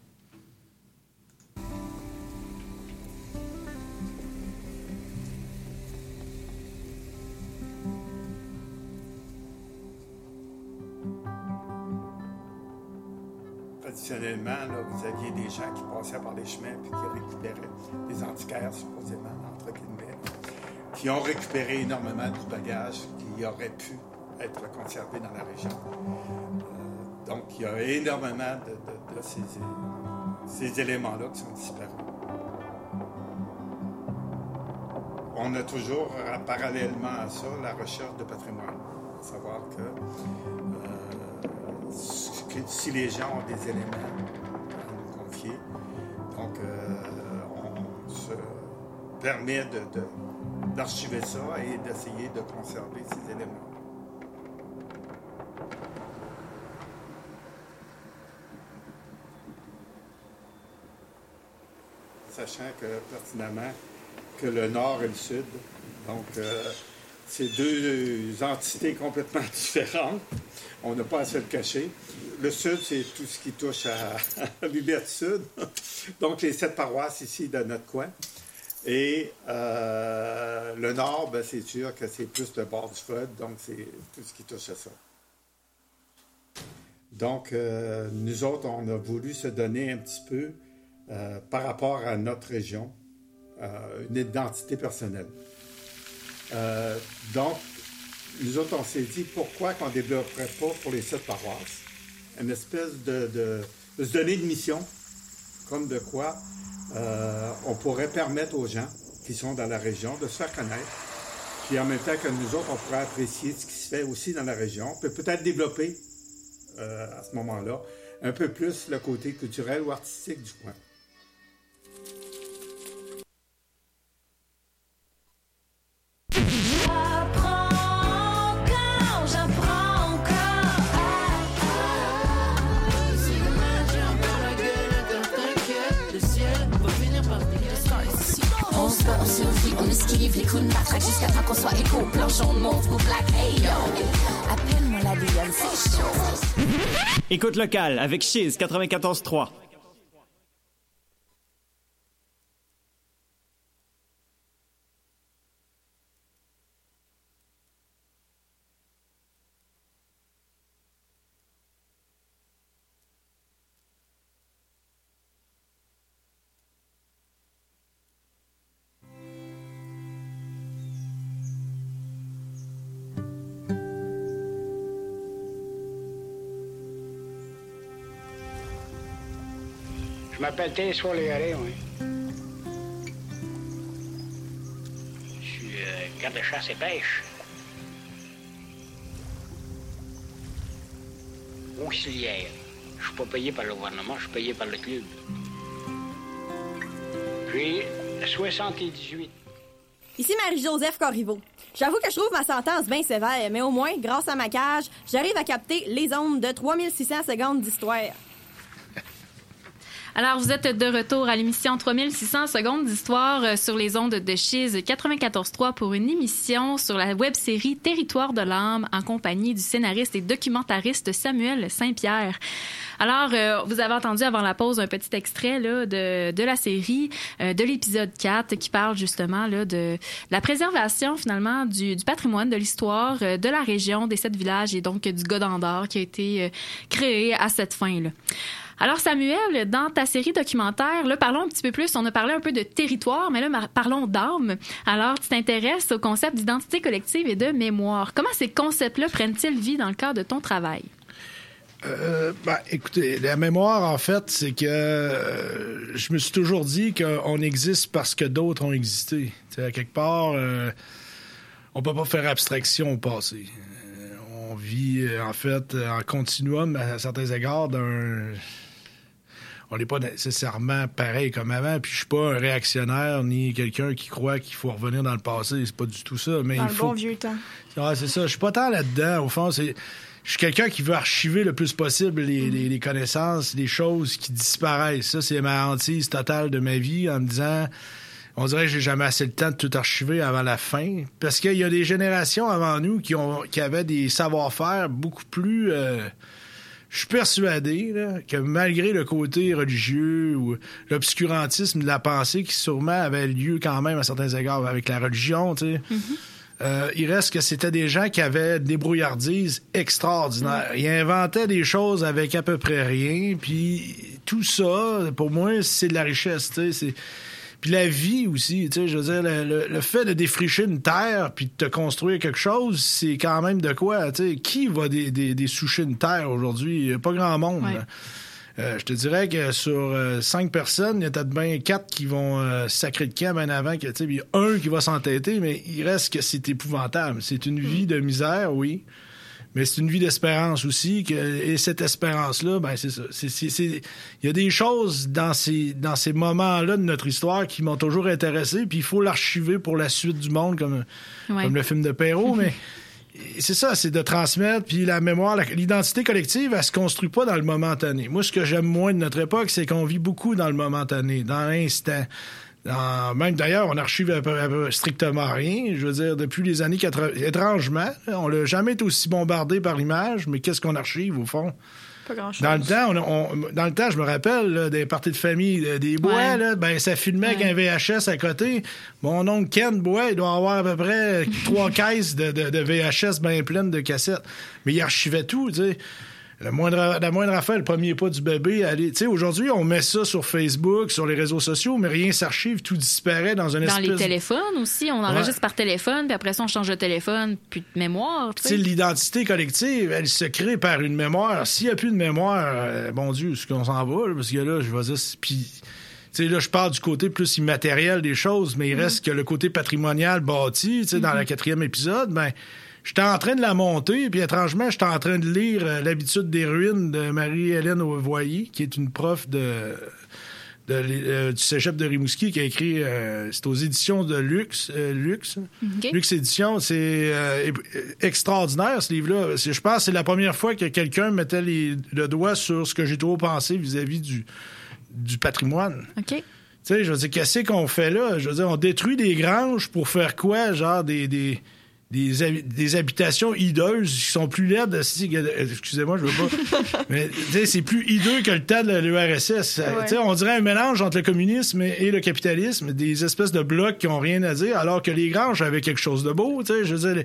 Traditionnellement, là, vous aviez des gens qui passaient par les chemins puis qui récupéraient des antiquaires, supposément, entre guillemets, qui ont récupéré énormément du bagage qui aurait pu être conservé dans la région. Euh, donc, il y a énormément de, ces, éléments-là qui sont disparus. On a toujours, euh, parallèlement à ça, la recherche de patrimoine. Savoir que euh, si les gens ont des éléments à nous confier, donc euh, on se permet d'archiver ça et d'essayer de conserver ces éléments. Sachant que pertinemment que le nord et le sud, donc euh, c'est deux entités complètement différentes. On n'a pas à se le cacher. Le sud, c'est tout ce qui touche à, à Sud. Donc, les sept paroisses ici de notre coin. Et euh, le nord, ben, c'est sûr que c'est plus le bord du fleuve, donc c'est tout ce qui touche à ça. Donc, euh, nous autres, on a voulu se donner un petit peu, euh, par rapport à notre région, une identité personnelle. Donc, nous autres, on s'est dit pourquoi qu'on ne développerait pas pour les sept paroisses une espèce de, de- de se donner une mission, comme de quoi euh, on pourrait permettre aux gens qui sont dans la région de se faire connaître, puis en même temps que nous autres, on pourrait apprécier ce qui se fait aussi dans la région, puis peut-être développer euh, à ce moment-là un peu plus le côté culturel ou artistique du coin. Écoute locale avec Chiz 94.3. Téléspoir Légaré, oui. Je suis euh, garde de chasse et pêche. Auxiliaire. Je suis pas payé par le gouvernement, je suis payé par le club. J'ai 78. Ici Marie-Joseph Corriveau. J'avoue que je trouve ma sentence bien sévère, mais au moins, grâce à ma cage, j'arrive à capter les ondes de 3600 secondes d'histoire. Alors, vous êtes de retour à l'émission 3600 secondes d'histoire euh, sur les ondes de Chiz 94.3 pour une émission sur la web-série Territoire de l'âme en compagnie du scénariste et documentariste Samuel Saint-Pierre. Alors, euh, vous avez entendu avant la pause un petit extrait là, de, de la série, euh, de l'épisode 4, qui parle justement là, de la préservation finalement du, du patrimoine, de l'histoire euh, de la région, des sept villages et donc du Godendor qui a été euh, créé à cette fin-là. Alors Samuel, dans ta série documentaire, là, parlons un petit peu plus. On a parlé un peu de territoire, mais là, parlons d'âme. Alors, tu t'intéresses au concept d'identité collective et de mémoire. Comment ces concepts-là prennent-ils vie dans le cadre de ton travail? Euh, ben, écoutez, la mémoire, en fait, c'est que euh, je me suis toujours dit qu'on existe parce que d'autres ont existé. Quelque part, euh, on peut pas faire abstraction au passé. On vit, euh, en fait, en continuum à certains égards d'un. On n'est pas nécessairement pareil comme avant, puis je suis pas un réactionnaire ni quelqu'un qui croit qu'il faut revenir dans le passé. C'est pas du tout ça. Mais Dans il le faut bon vieux temps. C'est ça. Je suis pas tant là-dedans. Au fond, c'est. Je suis quelqu'un qui veut archiver le plus possible les, les- les connaissances, les choses qui disparaissent. Ça, c'est ma hantise totale de ma vie en me disant. On dirait que j'ai jamais assez le temps de tout archiver avant la fin. Parce qu'il y a des générations avant nous qui, ont, qui avaient des savoir-faire beaucoup plus. euh, je suis persuadé là, que malgré le côté religieux ou l'obscurantisme de la pensée qui sûrement avait lieu quand même à certains égards avec la religion, tu sais, euh, il reste que c'était des gens qui avaient des brouillardises extraordinaires. Ils inventaient des choses avec à peu près rien, puis tout ça, pour moi, c'est de la richesse, c'est... Puis la vie aussi, tu sais, je veux dire, le, le- le fait de défricher une terre puis de te construire quelque chose, c'est quand même de quoi, tu sais. Qui va dé, dé- dessoucher une terre aujourd'hui? Pas grand monde. Ouais. Euh, je te dirais que sur euh, cinq personnes, il y a peut-être bien quatre qui vont euh, sacrer de camp bien avant que, tu sais, il y a un qui va s'entêter, mais il reste que c'est épouvantable. C'est une vie de misère, oui. Mais c'est une vie d'espérance aussi. Que, et cette espérance-là, ben c'est ça. Il y a des choses dans ces, dans ces moments-là de notre histoire qui m'ont toujours intéressé, puis il faut l'archiver pour la suite du monde, comme, Ouais. comme le film de Perrault. mais c'est ça, c'est de transmettre. Puis la mémoire, l'identité collective, elle se construit pas dans le momentané. Moi, ce que j'aime moins de notre époque, c'est qu'on vit beaucoup dans le momentané, dans l'instant. Même d'ailleurs, on archive strictement rien. Je veux dire, depuis les années 80, étrangement, on l'a jamais été aussi bombardé par l'image, mais qu'est-ce qu'on archive au fond? Pas grand-chose. Dans le temps, on- on- dans le temps, je me rappelle là, des parties de famille, euh, des bois, Ouais. là, ben ça filmait avec un VHS à côté. Mon oncle Ken Bois, il doit avoir à peu près trois caisses de, de- de VHS bien pleines de cassettes. Mais il archivait tout, tu sais. La moindre, la moindre affaire, le premier pas du bébé. Tu sais, aujourd'hui, on met ça sur Facebook, sur les réseaux sociaux, mais rien s'archive, tout disparaît dans un Dans espèce les téléphones aussi, on enregistre par téléphone, puis après ça, on change de téléphone, puis de mémoire. tu sais, l'identité collective, elle se crée par une mémoire. S'il n'y a plus de mémoire, euh, bon Dieu, est-ce qu'on s'en va? là? Parce que là, je vais dire, puis, tu sais, là, je parle du côté plus immatériel des choses, mais il reste que le côté patrimonial bâti, tu sais, dans le quatrième épisode, ben, j'étais en train de la monter, puis étrangement, j'étais en train de lire euh, L'habitude des ruines de Marie-Hélène Voyer, qui est une prof de euh, du cégep de Rimouski qui a écrit euh, c'est aux éditions de Lux euh, Lux OK. Lux Éditions c'est extraordinaire ce livre-là je pense que c'est la première fois que quelqu'un mettait les- le doigt sur ce que j'ai trop pensé vis-à-vis du du patrimoine OK. tu sais, je veux dire, qu'est-ce qu'on fait là? Je veux dire, on détruit des granges pour faire quoi? Genre des, des, des, des habitations hideuses qui sont plus laides. si- Excusez-moi, je veux pas. Mais c'est plus hideux que le temps de l'URSS. Tu sais, On dirait un mélange entre le communisme et, et le capitalisme. Des espèces de blocs qui ont rien à dire, alors que les granges avaient quelque chose de beau. tu sais, Je veux dire,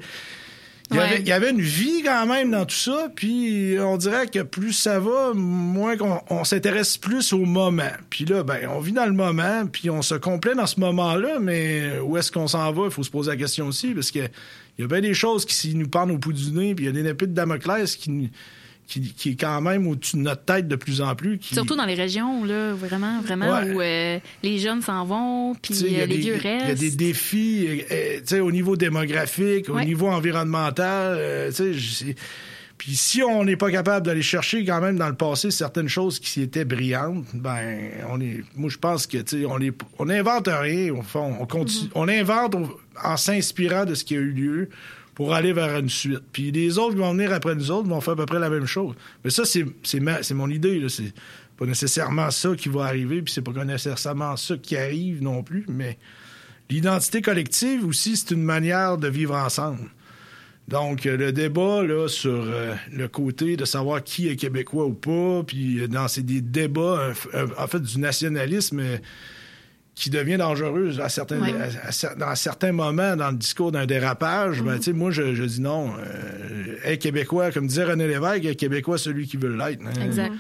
il y, Ouais. avait, il y avait une vie quand même dans tout ça, puis on dirait que plus ça va, moins qu'on on s'intéresse plus au moment. Puis là, ben, on vit dans le moment, puis on se complaît dans ce moment-là, mais où est-ce qu'on s'en va? Il faut se poser la question aussi, parce que il y a bien des choses qui nous pendent au bout du nez, puis il y a des épées de Damoclès qui, nous- qui, qui est quand même au-dessus de notre tête de plus en plus. Qui, Surtout dans les régions, là, vraiment, vraiment, Ouais. où euh, les jeunes s'en vont, puis Tu sais, il y a euh, les des- vieux Il y a restent. des défis euh, euh, au niveau démographique, au niveau environnemental. euh, Puis si on n'est pas capable d'aller chercher quand même dans le passé certaines choses qui étaient brillantes, ben on est. Moi je pense que tu on est, on n'invente rien au fond. On continue, on invente en s'inspirant de ce qui a eu lieu pour aller vers une suite. Puis les autres qui vont venir après nous autres vont faire à peu près la même chose. Mais ça, c'est mon idée. C'est pas nécessairement ça qui va arriver, puis c'est pas nécessairement ça qui arrive non plus. Mais l'identité collective aussi, c'est une manière de vivre ensemble. Donc, euh, le débat là, sur euh, le côté de savoir qui est québécois ou pas, puis euh, dans ces débats, en fait, du nationalisme qui devient dangereux à certains, Ouais. à- à cer- dans certains moments dans le discours d'un dérapage, ben, tu sais, moi, je, je dis non. Euh, être québécois, comme disait René Lévesque, être québécois, celui qui veut l'être. hein. Exact.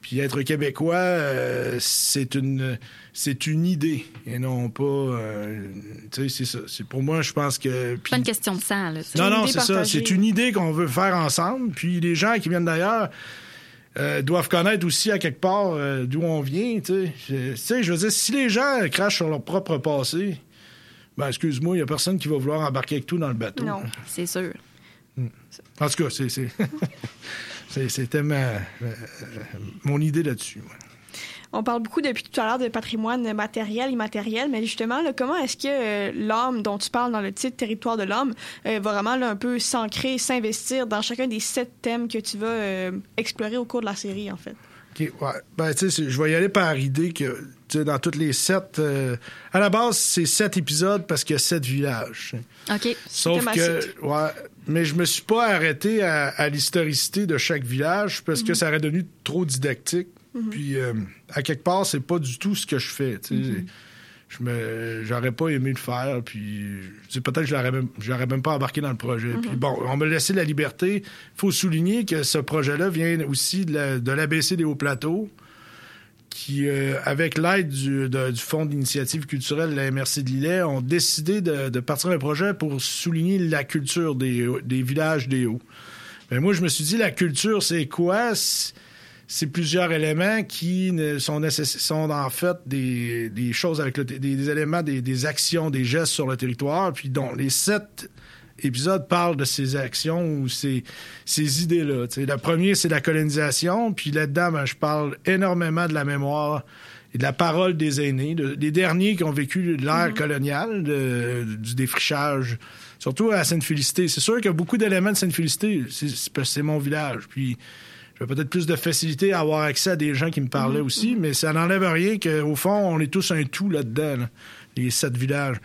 Puis être québécois, euh, c'est une c'est une idée et non pas. euh, tu sais, c'est ça. C'est pour moi, je pense que. C'est pas une question de sang, là. Non, non, c'est ça. C'est une idée qu'on veut faire ensemble. Puis les gens qui viennent d'ailleurs euh, doivent connaître aussi à quelque part euh, d'où on vient. Tu sais. Je- veux dire, si les gens crachent sur leur propre passé, ben excuse-moi, il n'y a personne qui va vouloir embarquer avec tout dans le bateau. Non, c'est sûr. En tout cas, c'est- c'était ma, euh, mon idée là-dessus. ouais. On parle beaucoup depuis tout à l'heure de patrimoine matériel, immatériel, mais justement, là, comment est-ce que euh, l'homme dont tu parles dans le titre Territoire de l'homme euh, va vraiment là, un peu s'ancrer, s'investir dans chacun des sept thèmes que tu vas euh, explorer au cours de la série, en fait? OK, ouais. Ben, tu sais, je vais y aller par idée que, dans toutes les sept... euh, à la base, c'est sept épisodes parce qu'il y a sept villages. OK. Sauf que, ouais, mais je me suis pas arrêté à, à l'historicité de chaque village parce que Mhm. ça aurait devenu trop didactique. Mhm. Puis, euh, à quelque part, c'est pas du tout ce que je fais. tu sais. Mhm. Je me, j'aurais pas aimé le faire. Puis, peut-être que je l'aurais même, je même pas embarqué dans le projet. Mhm. Puis bon, on me laissé la liberté. Il faut souligner que ce projet-là vient aussi de, la- de l'ABC des Hauts-Plateaux qui, euh, avec l'aide du, Fonds d'initiative culturelle de la MRC de Lillet, ont décidé de, de partir un projet pour souligner la culture des, des villages des Hauts. Mais moi, je me suis dit, la culture, c'est quoi? C'est- plusieurs éléments qui sont, nécess- sont en fait des, des choses avec le, des, des éléments, des, des actions, des gestes sur le territoire, puis dont les sept épisodes parlent de ces actions ou ces, ces idées-là. Le premier, c'est la colonisation, puis là-dedans, ben, je parle énormément de la mémoire et de la parole des aînés, de- des derniers qui ont vécu l'ère coloniale, de- du défrichage, surtout à Sainte-Félicité. C'est sûr qu'il y a beaucoup d'éléments de Sainte-Félicité. C'est mon village. Puis j'avais peut-être plus de facilité à avoir accès à des gens qui me parlaient aussi, mais ça n'enlève rien qu'au fond, on est tous un tout là-dedans, là, les sept villages.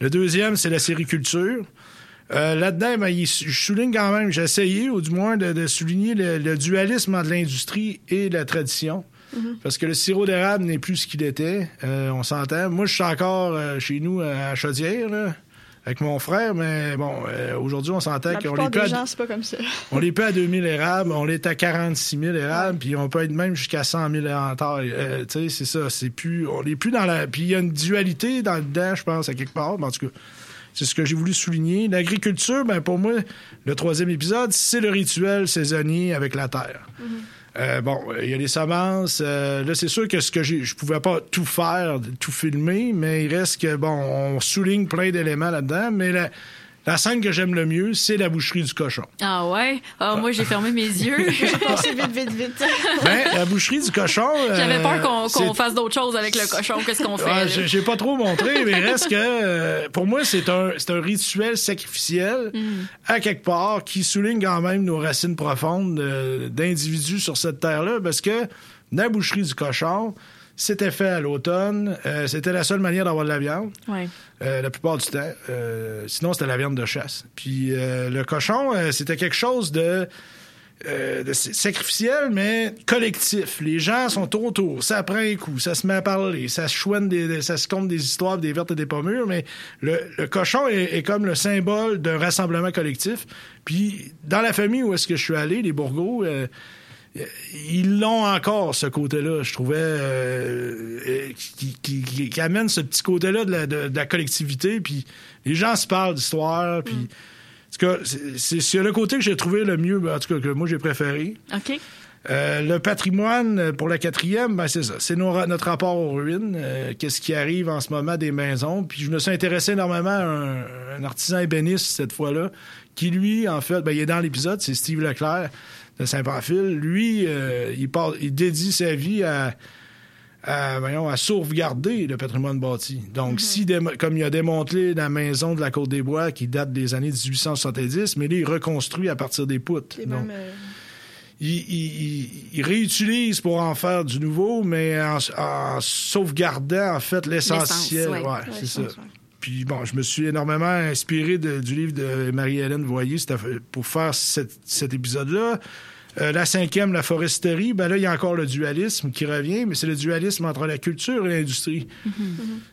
Le deuxième, c'est la sériculture. Euh, Là-dedans, ben, je souligne quand même, j'ai essayé, ou du moins, de, de souligner le, le dualisme entre l'industrie et la tradition. Parce que le sirop d'érable n'est plus ce qu'il était. Euh, on s'entend. Moi, je suis encore euh, chez nous à Chaudière, là, avec mon frère, mais bon, euh, aujourd'hui, on s'entend qu'on gens, c'est pas comme ça. on n'est pas à 2000 érables, on est à 46 000 érables, puis on peut être même jusqu'à 100 000 en. Euh, tu sais, c'est ça. C'est plus, on n'est plus dans la. Puis il y a une dualité dans le dedans, je pense, à quelque part. Mais en tout cas, c'est ce que j'ai voulu souligner. L'agriculture, ben pour moi, le troisième épisode, c'est le rituel saisonnier avec la terre. Euh, bon, il y a les semences. euh, là, c'est sûr que ce que j'ai, je pouvais pas tout faire, tout filmer, mais il reste que bon, on souligne plein d'éléments là-dedans. Mais la, la scène que j'aime le mieux, c'est la boucherie du cochon. Ah ouais? Ah, moi, j'ai fermé mes yeux. J'ai vite, vite, vite. Ben, la boucherie du cochon. J'avais euh, peur qu'on fasse d'autres choses avec le cochon. Qu'est-ce qu'on fait? Ah, j'ai pas trop montré, mais reste que euh, pour moi, c'est un, c'est un rituel sacrificiel Mm. à quelque part qui souligne quand même nos racines profondes euh, d'individus sur cette terre-là, parce que la boucherie du cochon, c'était fait à l'automne. euh, c'était la seule manière d'avoir de la viande. Ouais. Euh, la plupart du temps. Euh, sinon, c'était la viande de chasse. Puis le cochon, c'était quelque chose de, sacrificiel, mais collectif. Les gens sont autour. Ça prend un coup. Ça se met à parler. Ça se chouine des, ça se compte des histoires, des vertes et des pommures. Mais le, le cochon est, est comme le symbole d'un rassemblement collectif. Puis dans la famille où est-ce que je suis allé, les Bourgots, euh, ils l'ont encore, ce côté-là, je trouvais, euh, euh, qui, qui- qui- qui amène ce petit côté-là de la, de- de la collectivité. Puis les gens se parlent d'histoire. Puis, en tout cas, c'est- le côté que j'ai trouvé le mieux, en tout cas, que moi j'ai préféré. OK. Euh, le patrimoine, pour la quatrième, ben c'est ça. C'est notre rapport aux ruines. euh, Qu'est-ce qui arrive en ce moment des maisons. Puis je me suis intéressé énormément à un, un artisan ébéniste cette fois-là, qui lui, en fait, ben, il est dans l'épisode, c'est Steve Leclerc de Saint-Pamphile. Lui, euh, il, part- il dédie sa vie à, à, voyons, à sauvegarder le patrimoine bâti. Donc, si, démo- comme il a démonté la maison de la Côte-des-Bois qui date des années 1870, mais là, il reconstruit à partir des poutres. Donc, euh, il, il- il- il réutilise pour en faire du nouveau, mais en, en sauvegardant, en fait, l'essentiel. L'essence, ouais. Ouais, c'est ça. Puis bon, je me suis énormément inspiré de- du livre de Marie-Hélène Voyer pour faire cet, cet épisode-là. Euh, la cinquième, la foresterie, ben là, il y a encore le dualisme qui revient, mais c'est le dualisme entre la culture et l'industrie. Tu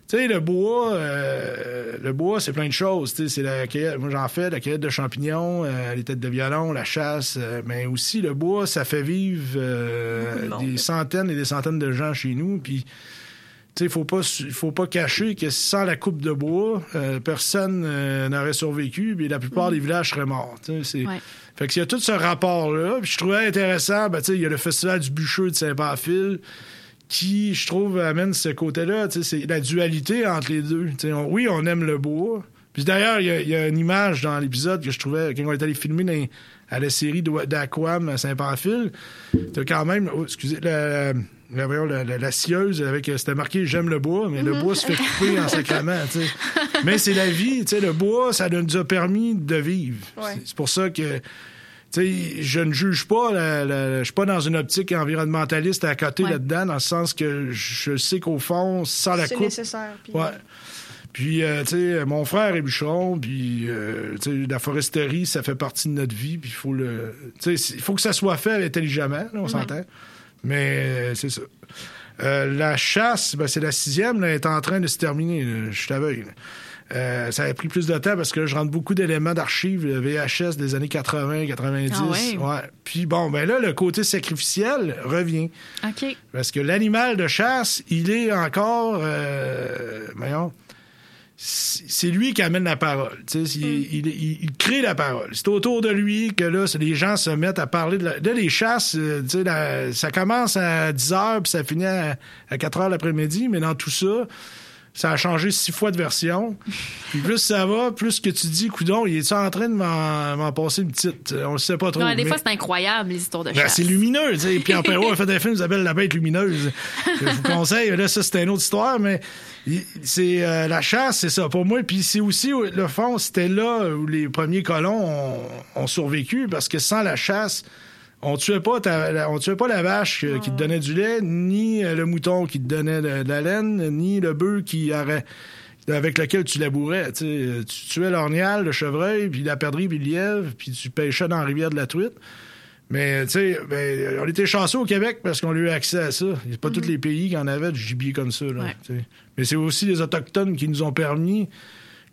sais, le bois, euh, le bois, c'est plein de choses. Tu sais, c'est la cueillette, moi j'en fais, la cueillette de champignons, euh, les têtes de violon, la chasse, mais aussi le bois, ça fait vivre des centaines et des centaines de gens chez nous. Puis, il faut pas, il faut pas cacher que sans la coupe de bois, euh, personne euh, n'aurait survécu, puis la plupart des villages seraient morts. c'est- Ouais. Fait que s'il y a tout ce rapport-là, puis je trouvais intéressant, ben, il y a le festival du bûcheux de Saint-Pamphile qui, je trouve, amène ce côté-là. C'est la dualité entre les deux. On- oui, on aime le bois. Puis d'ailleurs, il y, a- il y a une image dans l'épisode que je trouvais, quand on est allé filmer dans- à la série d'Aquam à Saint-Pamphile, t'as quand même, oh, excusez, la, la, la- scieuse avec, euh, c'était marqué J'aime le bois, mais le bois se fait couper en sais. Mais c'est la vie, tu le bois, ça nous a permis de vivre. Ouais. C'est- C'est pour ça que je ne juge pas, je suis pas dans une optique environnementaliste à côté Ouais. là-dedans, dans le sens que je sais qu'au fond, sans la c'est coupe, nécessaire. puis- Ouais. Puis, euh, tu sais, mon frère est bûcheron, puis, euh, la foresterie, ça fait partie de notre vie, puis il faut le... Tu sais, il faut que ça soit fait intelligemment, là, on s'entend. Mais euh, c'est ça. Euh, la chasse, ben, c'est la sixième, là, elle est en train de se terminer, là. je suis aveugle. Euh, ça a pris plus de temps parce que je rentre beaucoup d'éléments d'archives VHS des années 80, 90. Ah ouais? Puis bon, ben là, le côté sacrificiel revient. OK. Parce que l'animal de chasse, il est encore. Euh, voyons, c'est lui qui amène la parole. tu sais, Il, il- crée la parole. C'est autour de lui que là, les gens se mettent à parler de la- Là, les chasses, euh, tu sais, la- ça commence à 10 h puis ça finit à, à 4 h l'après-midi, mais dans tout ça, ça a changé six fois de version. Puis plus ça va, plus que tu dis, coudon, il est en train de m'en passer une petite? On le sait pas trop. Ouais, des mais- fois, c'est incroyable, les histoires de ben, chasse. c'est lumineux, tu sais. Puis en Perrault a fait un film qui s'appelle La bête lumineuse. Je vous conseille. Là, ça, c'était une autre histoire, mais c'est euh, la chasse, c'est ça pour moi. Puis c'est aussi, le fond, c'était là où les premiers colons ont, ont survécu parce que sans la chasse, on tuait pas ta- on tuait pas la vache euh, qui te donnait du lait, ni euh, le mouton qui te donnait de, de la laine, ni le bœuf qui aurait avec lequel tu labourais. Tu, sais. tu tuais l'ornial, le chevreuil, puis la perdrix, puis le lièvre, puis tu pêchais dans la rivière de la truite. Mais, tu sais, ben, on était chanceux au Québec parce qu'on a eu accès à ça. A pas tous les pays qui en avaient du gibier comme ça. Là, Ouais. Mais c'est aussi les Autochtones qui nous ont permis,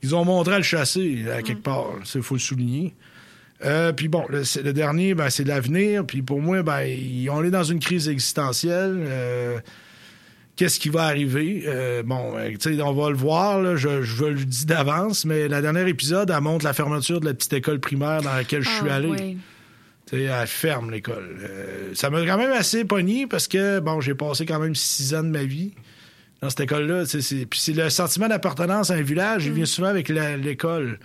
ils ont montré à le chasser à quelque part. Il faut le souligner. Euh, puis bon, le, dernier, ben, c'est l'avenir. Puis pour moi, ben, on est dans une crise existentielle. Euh, Qu'est-ce qui va arriver? Euh, bon, tu sais, on va le voir, là, je, je le dis d'avance, mais la dernière épisode, elle montre la fermeture de la petite école primaire dans laquelle je suis Ah, allé. ouais. Tu sais, elle ferme l'école. Euh, ça m'a quand même assez pogné parce que, bon, j'ai passé quand même six ans de ma vie dans cette école-là. Puis c'est le sentiment d'appartenance à un village, il vient souvent avec l'école.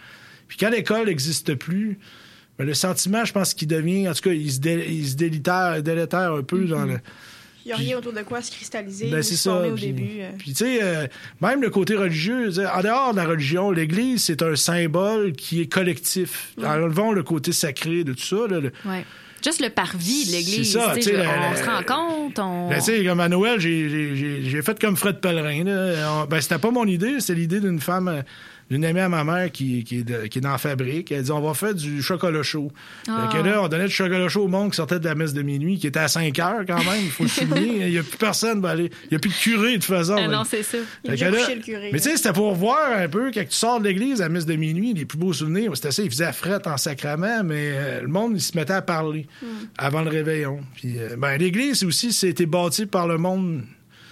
Puis quand l'école n'existe plus, ben, le sentiment, je pense qu'il devient, en tout cas, il se, dé- il se délitère, délétère un peu dans le... Il n'y a rien autour de quoi se cristalliser Ben, c'est se former au Puis, début. euh. puis, tu sais, euh, même le côté religieux, en dehors de la religion, l'Église, c'est un symbole qui est collectif. Mm. Enlevons le côté sacré de tout ça. là, le- Ouais. Juste le parvis de l'Église. C'est on se rend compte. On... Ben, tu sais, comme à Noël, j'ai- fait comme Fred Pellerin. Là. Ben, c'était pas mon idée, c'était l'idée d'une femme, euh, d'une amie à ma mère qui, qui, est de- qui est dans la fabrique. Elle dit on va faire du chocolat chaud. Ah. Fait que là, on donnait du chocolat chaud au monde qui sortait de la messe de minuit, qui était à 5 heures quand même, il faut le souligner. Il n'y a plus personne, ben, aller- il n'y a plus de curé de toute façon. Ah non, c'est ça. Il a là- le curé. mais tu sais, c'était pour voir un peu, quand tu sors de l'église à la messe de minuit, les plus beaux souvenirs, c'était ça, il faisait fret en sacrament, mais euh, le monde, il se mettait à parler avant le réveillon. Puis, euh, ben, l'église aussi, c'était bâti par le monde.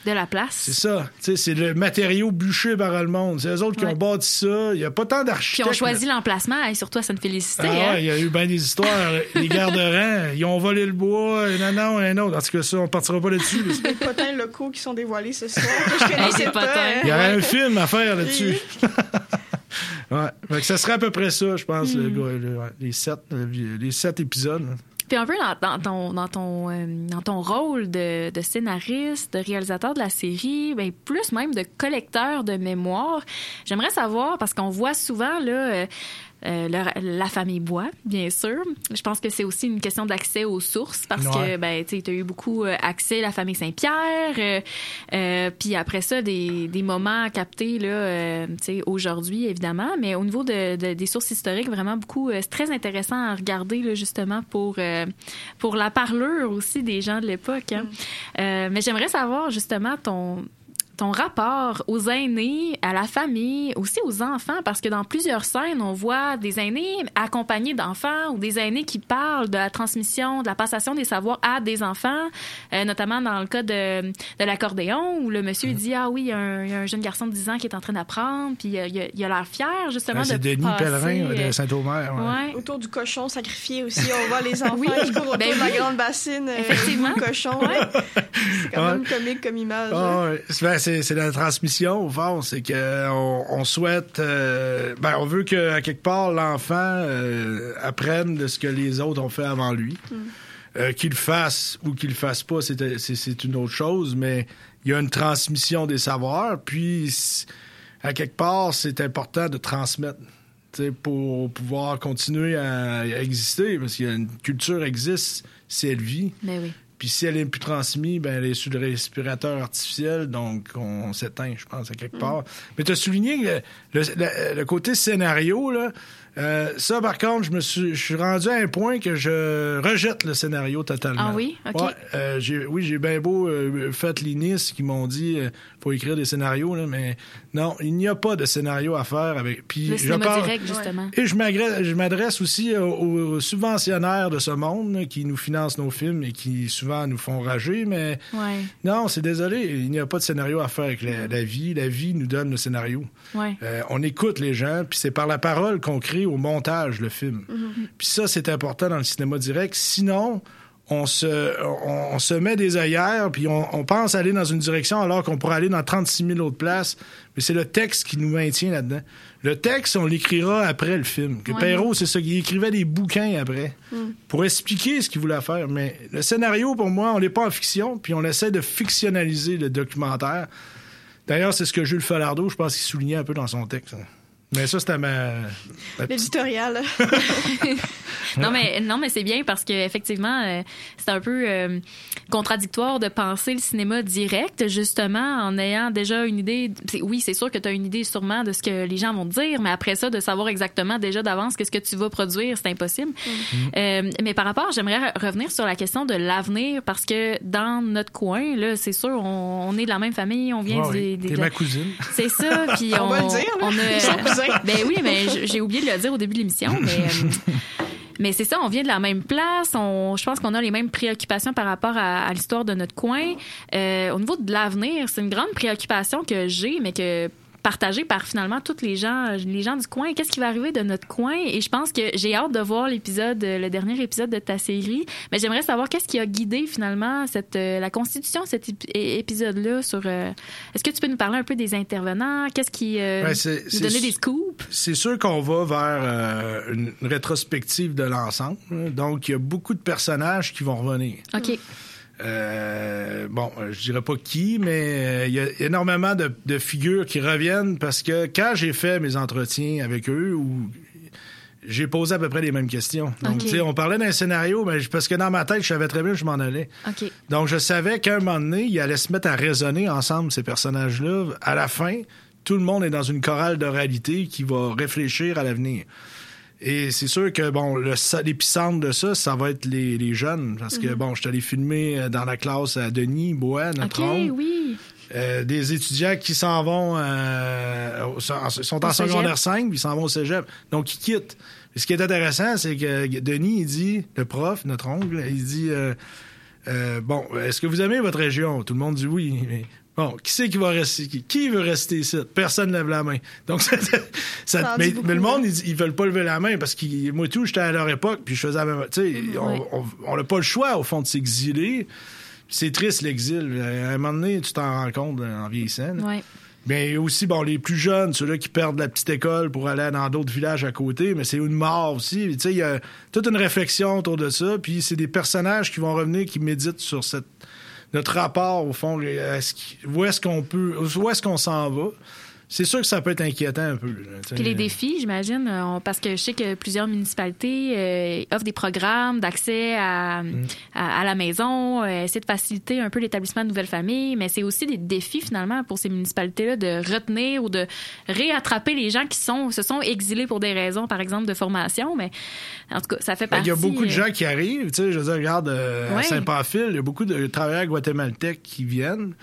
De la place. C'est ça. Tu sais, c'est le matériau bûché par le monde. C'est eux autres qui Ouais. ont bâti ça. Il n'y a pas tant d'architectes. on choisit là. l'emplacement, et surtout à Sainte-Félicité. Ah hein. ouais, il y a eu bien des histoires. les gardes rang, ils ont volé le bois, non, non, un autre. En tout cas, ça, on partira pas là-dessus. là. Les potins locaux qui sont dévoilés ce soir, je Hey, connaissais des pas. potins. hein. Il y aurait un film à faire là-dessus. ouais. Ça serait à peu près ça, je pense, le Hmm. gars, le- ouais, les, sept, euh, les sept épisodes. Puis un peu dans, ton, dans, ton, euh, dans ton rôle de, de scénariste, de réalisateur de la série, ben, plus même de collecteur de mémoire, j'aimerais savoir, parce qu'on voit souvent, là, euh, la famille Bois, bien sûr. Je pense que c'est aussi une question d'accès aux sources parce Ouais. que ben, tu as eu beaucoup euh, accès à la famille Saint-Pierre. euh, euh, puis après ça, des, des moments à capter là, euh, tu sais, aujourd'hui, évidemment. Mais au niveau de, de- des sources historiques, vraiment beaucoup, euh, c'est très intéressant à regarder là, justement pour, euh, pour la parlure aussi des gens de l'époque. hein. Euh, mais j'aimerais savoir justement ton ton rapport aux aînés, à la famille, aussi aux enfants, parce que dans plusieurs scènes, on voit des aînés accompagnés d'enfants ou des aînés qui parlent de la transmission, de la passation des savoirs à des enfants, euh, notamment dans le cas de, de l'accordéon, où le monsieur il dit, ah oui, il y, a un, il y a un jeune garçon de 10 ans qui est en train d'apprendre, puis euh, il a- il a l'air fier, justement, Ben, de c'est Denis passer, Pellerin de Saint-Omer. ouais. Ouais. Autour du cochon sacrifié aussi, on voit les enfants Oui. qui courent autour Ben de la grande bassine. euh, Effectivement. cochon. C'est quand même comique comme image. Ah ouais. C'est- ben, c'est c'est la transmission au fond, c'est que on, on souhaite, euh, ben on veut que à quelque part l'enfant euh, apprenne de ce que les autres ont fait avant lui. Euh, qu'il le fasse ou qu'il le fasse pas, c'est c'est- c'est une autre chose, mais il y a une transmission des savoirs, puis à quelque part c'est important de transmettre. pour pouvoir continuer à, exister, parce qu'une culture existe si elle vit. Ben oui. Puis si elle est plus transmise, ben elle est sur le respirateur artificiel, donc on s'éteint, je pense, à quelque part. Mais tu as souligné le- le côté scénario, là, euh, ça, par contre, je me suis, je suis rendu à un point que je rejette le scénario totalement. Ah oui? OK. Ouais, euh, j'ai- oui, j'ai bien beau euh, fait l'INIS qui m'ont dit euh, faut écrire des scénarios, là, mais non, il n'y a pas de scénario à faire avec. Puis Le je parle- direct, justement. et je m'adresse aussi aux, aux subventionnaires de ce monde là, qui nous financent nos films et qui souvent nous font rager, mais Ouais. non, c'est désolé, il n'y a pas de scénario à faire avec la, la vie. La vie nous donne le scénario. Ouais. On écoute les gens, puis c'est par la parole qu'on crée au montage le film. Mhm. Puis ça, c'est important dans le cinéma direct. Sinon, on se, on, on se met des œillères, puis on, on pense aller dans une direction alors qu'on pourrait aller dans 36 000 autres places. Mais c'est le texte qui nous maintient là-dedans. Le texte, on l'écrira après le film. Que Ouais. Perrault, c'est ça, il écrivait des bouquins après pour expliquer ce qu'il voulait faire. Mais le scénario, pour moi, on n'est pas en fiction, puis on essaie de fictionnaliser le documentaire. D'ailleurs, c'est ce que Jules Falardeau, je pense qu'il soulignait un peu dans son texte. Mais ça, c'était ma... ma petite- L'éditorial. non mais non mais c'est bien parce que effectivement euh, c'est un peu euh, contradictoire de penser le cinéma direct justement en ayant déjà une idée oui c'est sûr que tu as une idée sûrement de ce que les gens vont te dire mais après ça de savoir exactement déjà d'avance qu'est-ce que tu vas produire c'est impossible Euh, mais par rapport j'aimerais re- revenir sur la question de l'avenir parce que dans notre coin là c'est sûr on, on est de la même famille on vient des, oui. des- T'es de- ma cousine. c'est ça puis On on, va le dire, là. on a-. ben oui mais j'ai oublié de le dire au début de l'émission mais euh, mais c'est ça, on vient de la même place. On, je pense qu'on a les mêmes préoccupations par rapport à, à l'histoire de notre coin. Euh, au niveau de l'avenir, c'est une grande préoccupation que j'ai, mais que partagée par finalement tous les gens, les gens du coin. Qu'est-ce qui va arriver de notre coin? Et je pense que j'ai hâte de voir l'épisode, le dernier épisode de ta série. Mais j'aimerais savoir qu'est-ce qui a guidé finalement cette euh, la constitution de cet épisode-là. Sur euh, est-ce que tu peux nous parler un peu des intervenants? Qu'est-ce qui euh, Ouais, c'est- nous des scoops? C'est sûr qu'on va vers euh, une rétrospective de l'ensemble. hein. Donc, il y a beaucoup de personnages qui vont revenir. Ok. Euh, bon, euh, je dirais pas qui, mais euh, il y a énormément de, de figures qui reviennent parce que quand j'ai fait mes entretiens avec eux, ou j'ai posé à peu près les mêmes questions. Donc, Ok. tu sais, on parlait d'un scénario, mais parce que dans ma tête, je savais très bien où je m'en allais. Donc, je savais qu'à un moment donné, ils allaient se mettre à raisonner ensemble, ces personnages-là. À la fin, tout le monde est dans une chorale de réalité qui va réfléchir à l'avenir. Et c'est sûr que, bon, l'épicentre de ça, ça va être les, les jeunes. Parce que, Mhm. bon, je suis allé filmer euh, dans la classe à Denis Bois, notre Ok, oncle. oui. Euh, des étudiants qui s'en vont, euh, sont en- secondaire 5, puis ils s'en vont au cégep. Donc, ils quittent. Et ce qui est intéressant, c'est que Denis, il dit, le prof, notre oncle, il dit, euh, euh, bon, est-ce que vous aimez votre région? Tout le monde dit oui. Mais, qui c'est qui va rester? Qui, qui veut rester ici? Personne ne lève la main. Donc, ça, mais, le monde, ils, ils veulent pas lever la main parce que moi tout, j'étais à leur époque, puis je faisais la même. Tu sais, on- on n'a pas le choix, au fond, de s'exiler. C'est triste, l'exil. À un moment donné, tu t'en rends compte en vieillissant. Ouais. Mais aussi, bon, les plus jeunes, ceux-là qui perdent la petite école pour aller dans d'autres villages à côté, mais c'est une mort aussi. Tu sais, il y a toute une réflexion autour de ça, puis c'est des personnages qui vont revenir, qui méditent sur cette notre rapport, au fond, est-ce qu'- où est-ce qu'on peut, où est-ce qu'on s'en va? C'est sûr que ça peut être inquiétant un peu. là. Puis les défis, j'imagine, euh, parce que je sais que plusieurs municipalités euh, offrent des programmes d'accès à, Mm. à, à la maison, euh, essayer de faciliter un peu l'établissement de nouvelles familles, mais c'est aussi des défis finalement pour ces municipalités-là de retenir ou de réattraper les gens qui sont se sont exilés pour des raisons, par exemple, de formation. Mais en tout cas, ça fait Ben, partie. Il y a beaucoup de euh, gens qui arrivent. Tu sais, je veux dire, regarde, euh, à Ouais. Saint-Pamphile, il y a beaucoup de travailleurs guatémaltèques qui viennent.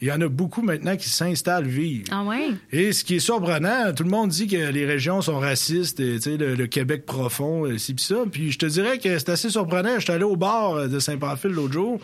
Il y en a beaucoup maintenant qui s'installent vivre. Ah ouais? Et ce qui est surprenant, tout le monde dit que les régions sont racistes, et, tu sais, le, le Québec profond, euh, ci pis ça. Puis je te dirais que c'est assez surprenant. J'étais allé au bar euh, de Saint-Pamphile l'autre jour.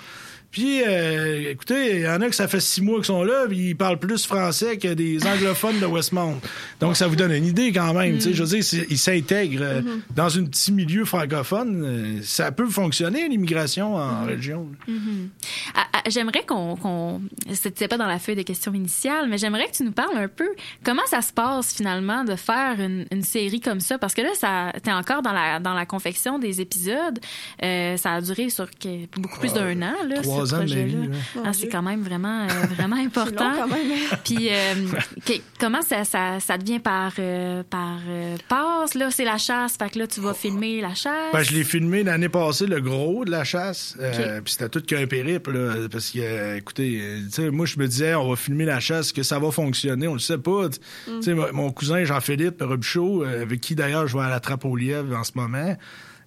Puis, euh, écoutez, il y en a que ça fait six mois qu'ils sont là, puis ils parlent plus français que des anglophones de Westmount. Donc, ça vous donne une idée quand même. Tu sais, je veux dire, ils s'intègrent euh, dans un petit milieu francophone. Euh, Ça peut fonctionner, l'immigration en région. Mhm. Ah, ah, j'aimerais qu'on. qu'on C'était pas dans la feuille de questions initiale, mais j'aimerais que tu nous parles un peu comment ça se passe finalement de faire une, une série comme ça? Parce que là, ça, t'es encore dans la, dans la confection des épisodes. Ça a duré sur beaucoup plus d'un an. Là, trois ce ans de ma projet-là. vie, ouais. Ah, c'est quand même vraiment, euh, vraiment important. long quand même. Puis euh, que- comment ça, ça, ça devient par, euh, par euh, passe? Là, c'est la chasse. Fait que là, tu vas filmer la chasse. Ben, je l'ai filmé l'année passée, le gros de la chasse. Euh. Puis c'était tout qu'un périple, là, parce que, euh, écoutez, moi, je me disais, on va filmer la chasse, que ça va fonctionner. On le sait pas. Sais, mon- mon cousin Jean-Philippe Robichaud, euh, avec qui d'ailleurs je vais à la trappe aux lièvres en ce moment,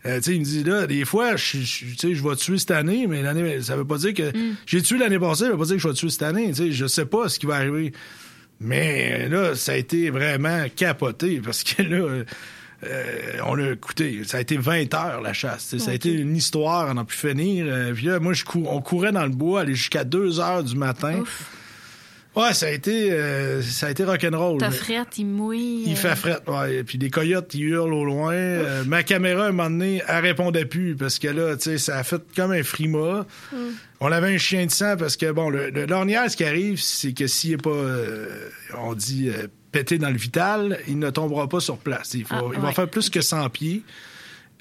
euh, il me dit là, des fois, je, je- vais tuer cette année, mais l'année, ça veut pas dire que j'ai tué l'année passée, ça veut pas dire que je vais tuer cette année. Tu sais, je sais pas ce qui va arriver. Mais là, ça a été vraiment capoté parce que là, euh, on a écouté, ça a été 20 heures la chasse. Ça a été une histoire, on n'a pu finir. Euh, puis là, moi, je cou- on courait dans le bois, aller jusqu'à 2 heures du matin. Ouais, ça a été, euh, ça a été rock'n'roll. T'as frette, il mouille. il euh, fait fret, ouais. Puis des coyotes, ils hurlent au loin. Euh, ma caméra, à un moment donné, elle répondait plus parce que là, tu sais, ça a fait comme un frima. On avait un chien de sang parce que, bon, le, le l'ornière, ce qui arrive, c'est que s'il n'est pas, euh, on dit, euh, pété dans le vital, il ne tombera pas sur place. Il, faut, Ah, il va faire plus que 100 pieds.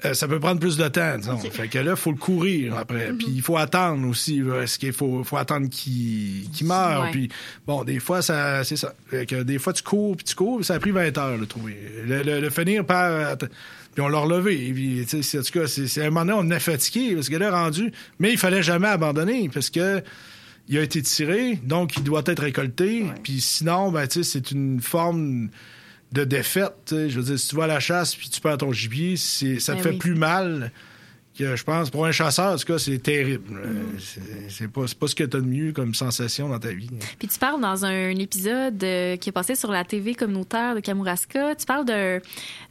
Euh, ça peut prendre plus de temps, disons. Fait que là, il faut le courir après. Puis il faut attendre aussi. Est-ce qu'il faut, faut attendre qu'il qu'il meure? Ouais. Puis bon, des fois, ça, c'est ça. Fait que des fois, tu cours, puis tu cours, puis ça a pris 20 heures, le trouver. Le, le- le finir par... Puis on l'a relevé. Puis, en tout cas, c'est, à un moment donné, on est fatigué, parce que là, rendu... Mais il fallait jamais abandonner, parce que il a été tiré, donc il doit être récolté. Puis sinon, ben, c'est une forme de défaite. Je veux dire, si tu vas à la chasse puis tu perds ton gibier, c'est, ça te Ben fait oui. plus mal que je pense. Pour un chasseur, en tout cas, c'est terrible. Mm. Euh, C'est, pas, pas ce que tu as de mieux comme sensation dans ta vie. Puis tu parles dans un épisode euh, qui est passé sur la TV communautaire de Kamouraska, tu parles de,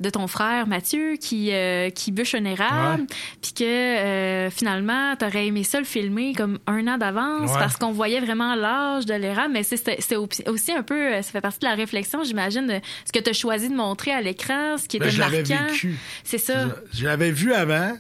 de ton frère Mathieu qui, euh, qui bûche un érable, puis que euh, finalement, tu aurais aimé ça le filmer comme un an d'avance Ouais. parce qu'on voyait vraiment l'âge de l'érable, mais c'est- aussi un peu, ça fait partie de la réflexion, j'imagine, de ce que tu as choisi de montrer à l'écran, ce qui était Ben, marquant. C'est ça. Je l'avais vu avant.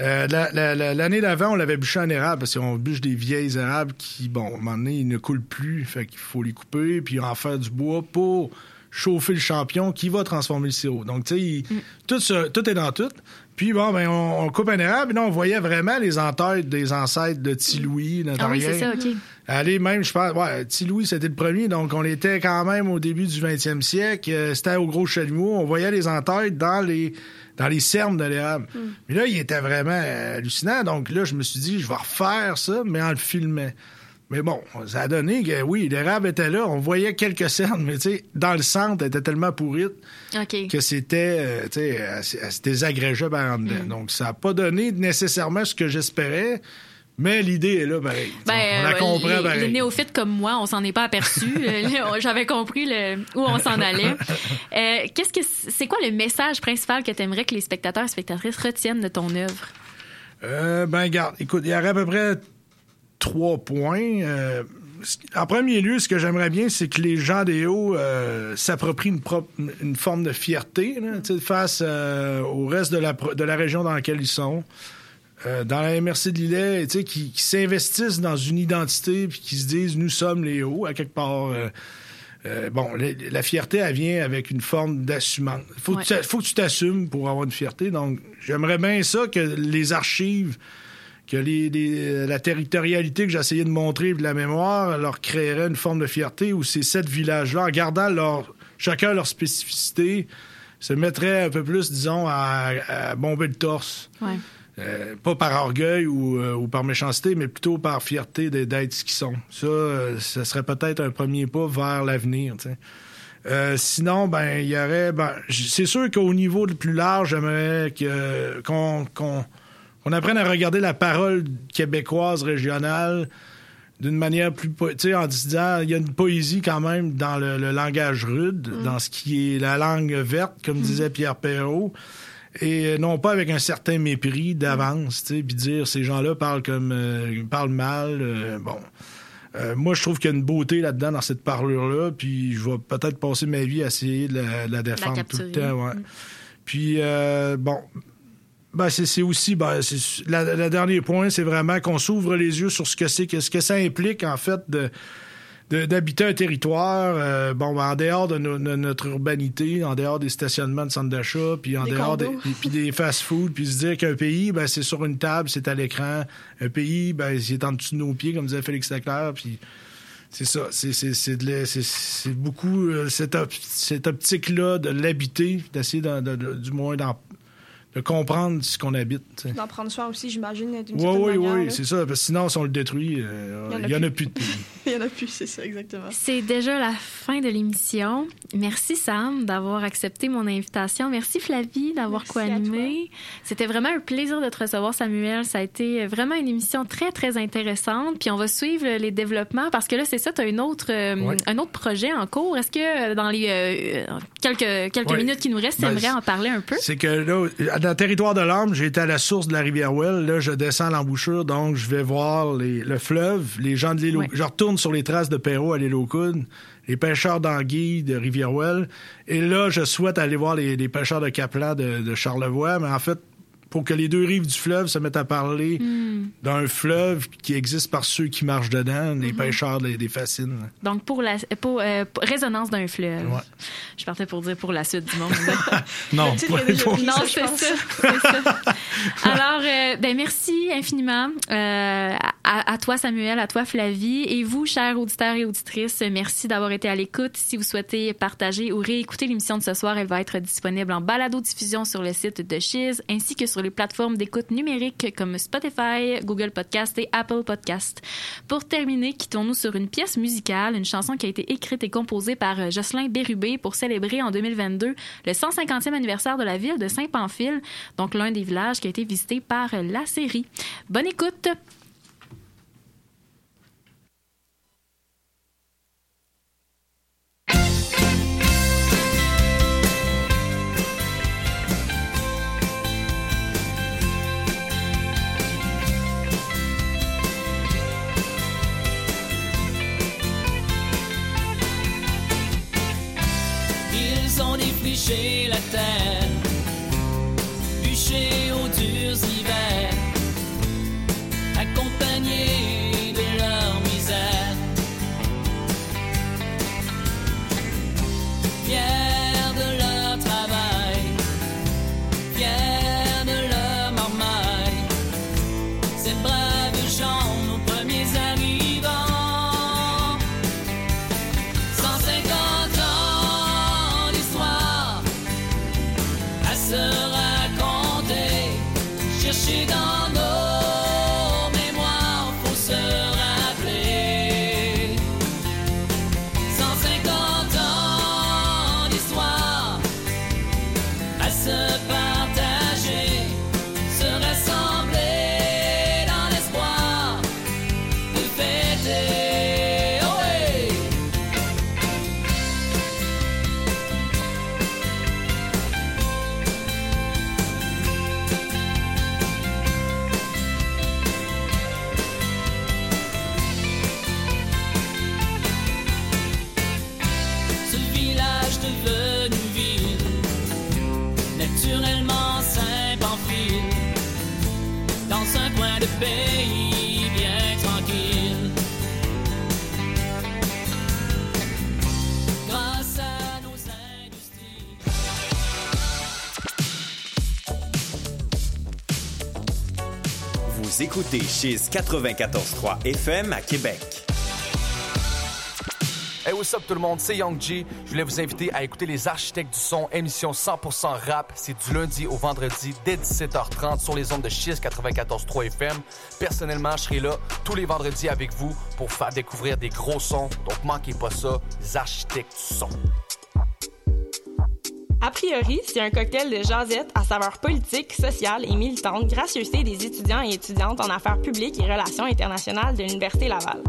Euh, la- la- la- L'année d'avant, on l'avait bûché en érable parce qu'on bûche des vieilles érables qui, bon, à un moment donné, ils ne coulent plus. Fait qu'il faut les couper puis en faire du bois pour chauffer le champion qui va transformer le sirop. Donc, tu sais, il- tout, tout est dans tout. Puis, bon, ben, on, on coupe un érable et là, on voyait vraiment les entêtes des ancêtres de Tilouis, Ah oui, c'est ça, OK. Aller même, je pense, ouais, Petit Louis, c'était le premier, donc on était quand même au début du 20e siècle. Euh, C'était au Gros Chalumeau, on voyait les entêtes dans les dans les cernes de l'érable. Mais là, il était vraiment hallucinant, donc là, je me suis dit, je vais refaire ça, mais en le filmant. Mais bon, ça a donné que oui, l'érable était là, on voyait quelques cernes, mais tu sais, dans le centre, elle était tellement pourrite que c'était, euh, tu sais, elle, se désagrégeait par en dedans. Donc, ça n'a pas donné nécessairement ce que j'espérais, mais l'idée est là, pareil. Ben, on la euh, comprend, les, pareil. les néophytes comme moi, on s'en est pas aperçu. Euh, J'avais compris le- où on s'en allait. Euh, Qu'est-ce que c'est quoi le message principal que tu aimerais que les spectateurs et spectatrices retiennent de ton œuvre? Euh, ben, garde, écoute, il y aurait à peu près trois points. Euh, en premier lieu, ce que j'aimerais bien, c'est que les gens des hauts euh, s'approprient une, propre- une forme de fierté là, face euh, au reste de la, pro- de la région dans laquelle ils sont. Euh, dans la MRC de Lillet, tu sais, qui, qui s'investissent dans une identité puis qui se disent nous sommes les hauts à quelque part. euh, euh, bon, la, la fierté, elle vient avec une forme d'assumance. Faut, Ouais. que tu- faut que tu t'assumes pour avoir une fierté. Donc, j'aimerais bien ça que les archives, que les, les- la territorialité que j'essayais de montrer de la mémoire leur créerait une forme de fierté où ces sept villages-là, en gardant leur, chacun leur spécificité, se mettraient un peu plus, disons, à, à bomber le torse. Ouais. Euh, pas par orgueil ou, euh, ou par méchanceté, mais plutôt par fierté d'être ce qu'ils sont. Ça, euh, ça serait peut-être un premier pas vers l'avenir. Euh, sinon, ben, il y aurait. Ben, c'est sûr qu'au niveau le plus large, j'aimerais qu'on apprenne à regarder la parole québécoise régionale d'une manière plus tu sais en disant il y a une poésie quand même dans le, le langage rude dans ce qui est la langue verte comme disait Pierre Perrault et non pas avec un certain mépris d'avance tu sais puis dire ces gens-là parlent comme euh, parlent mal euh, bon Euh, moi, je trouve qu'il y a une beauté là-dedans, dans cette parlure-là, puis je vais peut-être passer ma vie à essayer de la, de la défendre tout le temps. Ouais. Puis, euh, bon, ben, c'est aussi, ben, le dernier point, c'est vraiment qu'on s'ouvre les yeux sur ce que c'est, que- ce que ça implique, en fait, de- d'habiter un territoire, euh, bon, ben, en dehors de, no- de notre urbanité, en dehors des stationnements de centres d'achat, puis en Des dehors des, condos. puis des fast-food, puis se dire qu'un pays, ben, c'est sur une table, c'est à l'écran. Un pays, ben, c'est en dessous de nos pieds, comme disait Félix Leclerc, puis c'est ça, c'est de beaucoup euh, cette, op- cette optique-là de l'habiter, d'essayer de- de- de- du moins d'en- de comprendre ce qu'on habite. tu. D'en prendre soin aussi, j'imagine, d'une Oui, certaine oui, manière. oui, c'est ça. Parce que sinon, si on le détruit, euh, Il y en a il n'y en a plus. de pays. Il y en a plus, c'est ça, exactement. C'est déjà la fin de l'émission. Merci Sam d'avoir accepté mon invitation. Merci Flavie d'avoir co-animé. C'était vraiment un plaisir de te recevoir Samuel. Ça a été vraiment une émission très très intéressante. Puis on va suivre les développements parce que là c'est ça, tu as une autre, euh, Ouais. un autre projet en cours. Est-ce que euh, dans les euh, quelques, quelques Ouais. minutes qui nous restent, tu Ben, aimerais c'est- en parler un peu? C'est que là, dans le territoire de j'ai été à la source de la rivière Well. Là, je descends l'embouchure, donc je vais voir les- le fleuve, les gens de l'île. Ouais. Je retourne sur les traces de Perrault à l'île aux Coudes, les pêcheurs d'anguilles de rivière Well. Et là, je souhaite aller voir les, les pêcheurs de Caplan de, de Charlevoix, mais en fait, pour que les deux rives du fleuve se mettent à parler Hmm. d'un fleuve qui existe par ceux qui marchent dedans, les pêcheurs des, des fascines. Donc pour la pour, euh, pour- résonance d'un fleuve. Ouais. Je partais pour dire pour la suite du monde. Non, pas- pris, Non, ça. c'est ça. Alors, euh, ben merci infiniment euh, à, toi, Samuel, à toi, Flavie, et vous, chers auditeurs et auditrices, merci d'avoir été à l'écoute. Si vous souhaitez partager ou réécouter l'émission de ce soir, elle va être disponible en balado-diffusion sur le site de Chiz, ainsi que sur les plateformes d'écoute numériques comme Spotify, Google Podcast et Apple Podcast. Pour terminer, quittons-nous sur une pièce musicale, une chanson qui a été écrite et composée par euh, Jocelyn Bérubé pour célébrer en 2022 le 150e anniversaire de la ville de Saint-Pamphile, donc l'un des villages qui a été visité par euh, la série. Bonne écoute! Ils écoutez Chiz 94.3 FM à Québec. Hey, what's up tout le monde, c'est Young G. Je voulais vous inviter à écouter Les Architectes du Son, émission 100% rap. C'est du lundi au vendredi dès 17h30 sur les ondes de Chiz 94.3 FM. Personnellement, je serai là tous les vendredis avec vous pour faire découvrir des gros sons. Donc manquez pas ça, Les Architectes du Son. A priori, c'est un cocktail de jasette à saveur politique, sociale et militante, gracieuseté des étudiants et étudiantes en affaires publiques et relations internationales de l'Université Laval.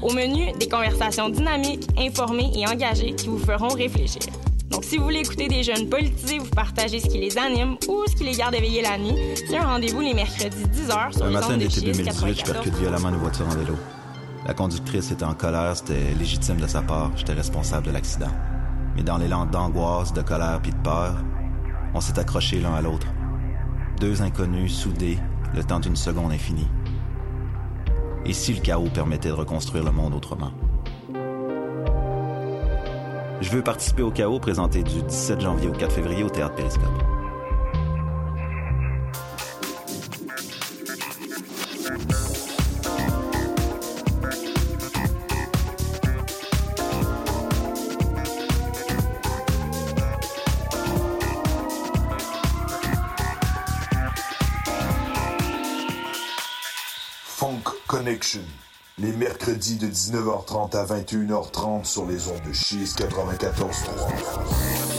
Au menu, des conversations dynamiques, informées et engagées qui vous feront réfléchir. Donc, si vous voulez écouter des jeunes politisés, vous partagez ce qui les anime ou ce qui les garde éveillés la nuit, c'est un rendez-vous les mercredis 10h sur les matin d'été Chiz 2018, je 94. percute violemment une voiture en vélo. La conductrice était en colère, c'était légitime de sa part, j'étais responsable de l'accident. Mais dans l'élan d'angoisse, de colère puis de peur, on s'est accrochés l'un à l'autre. Deux inconnus soudés, le temps d'une seconde infinie. Et si le chaos permettait de reconstruire le monde autrement? Je veux participer au chaos présenté du 17 janvier au 4 février au Théâtre Périscope. Les mercredis de 19h30 à 21h30 sur les ondes de Cheese 94.3.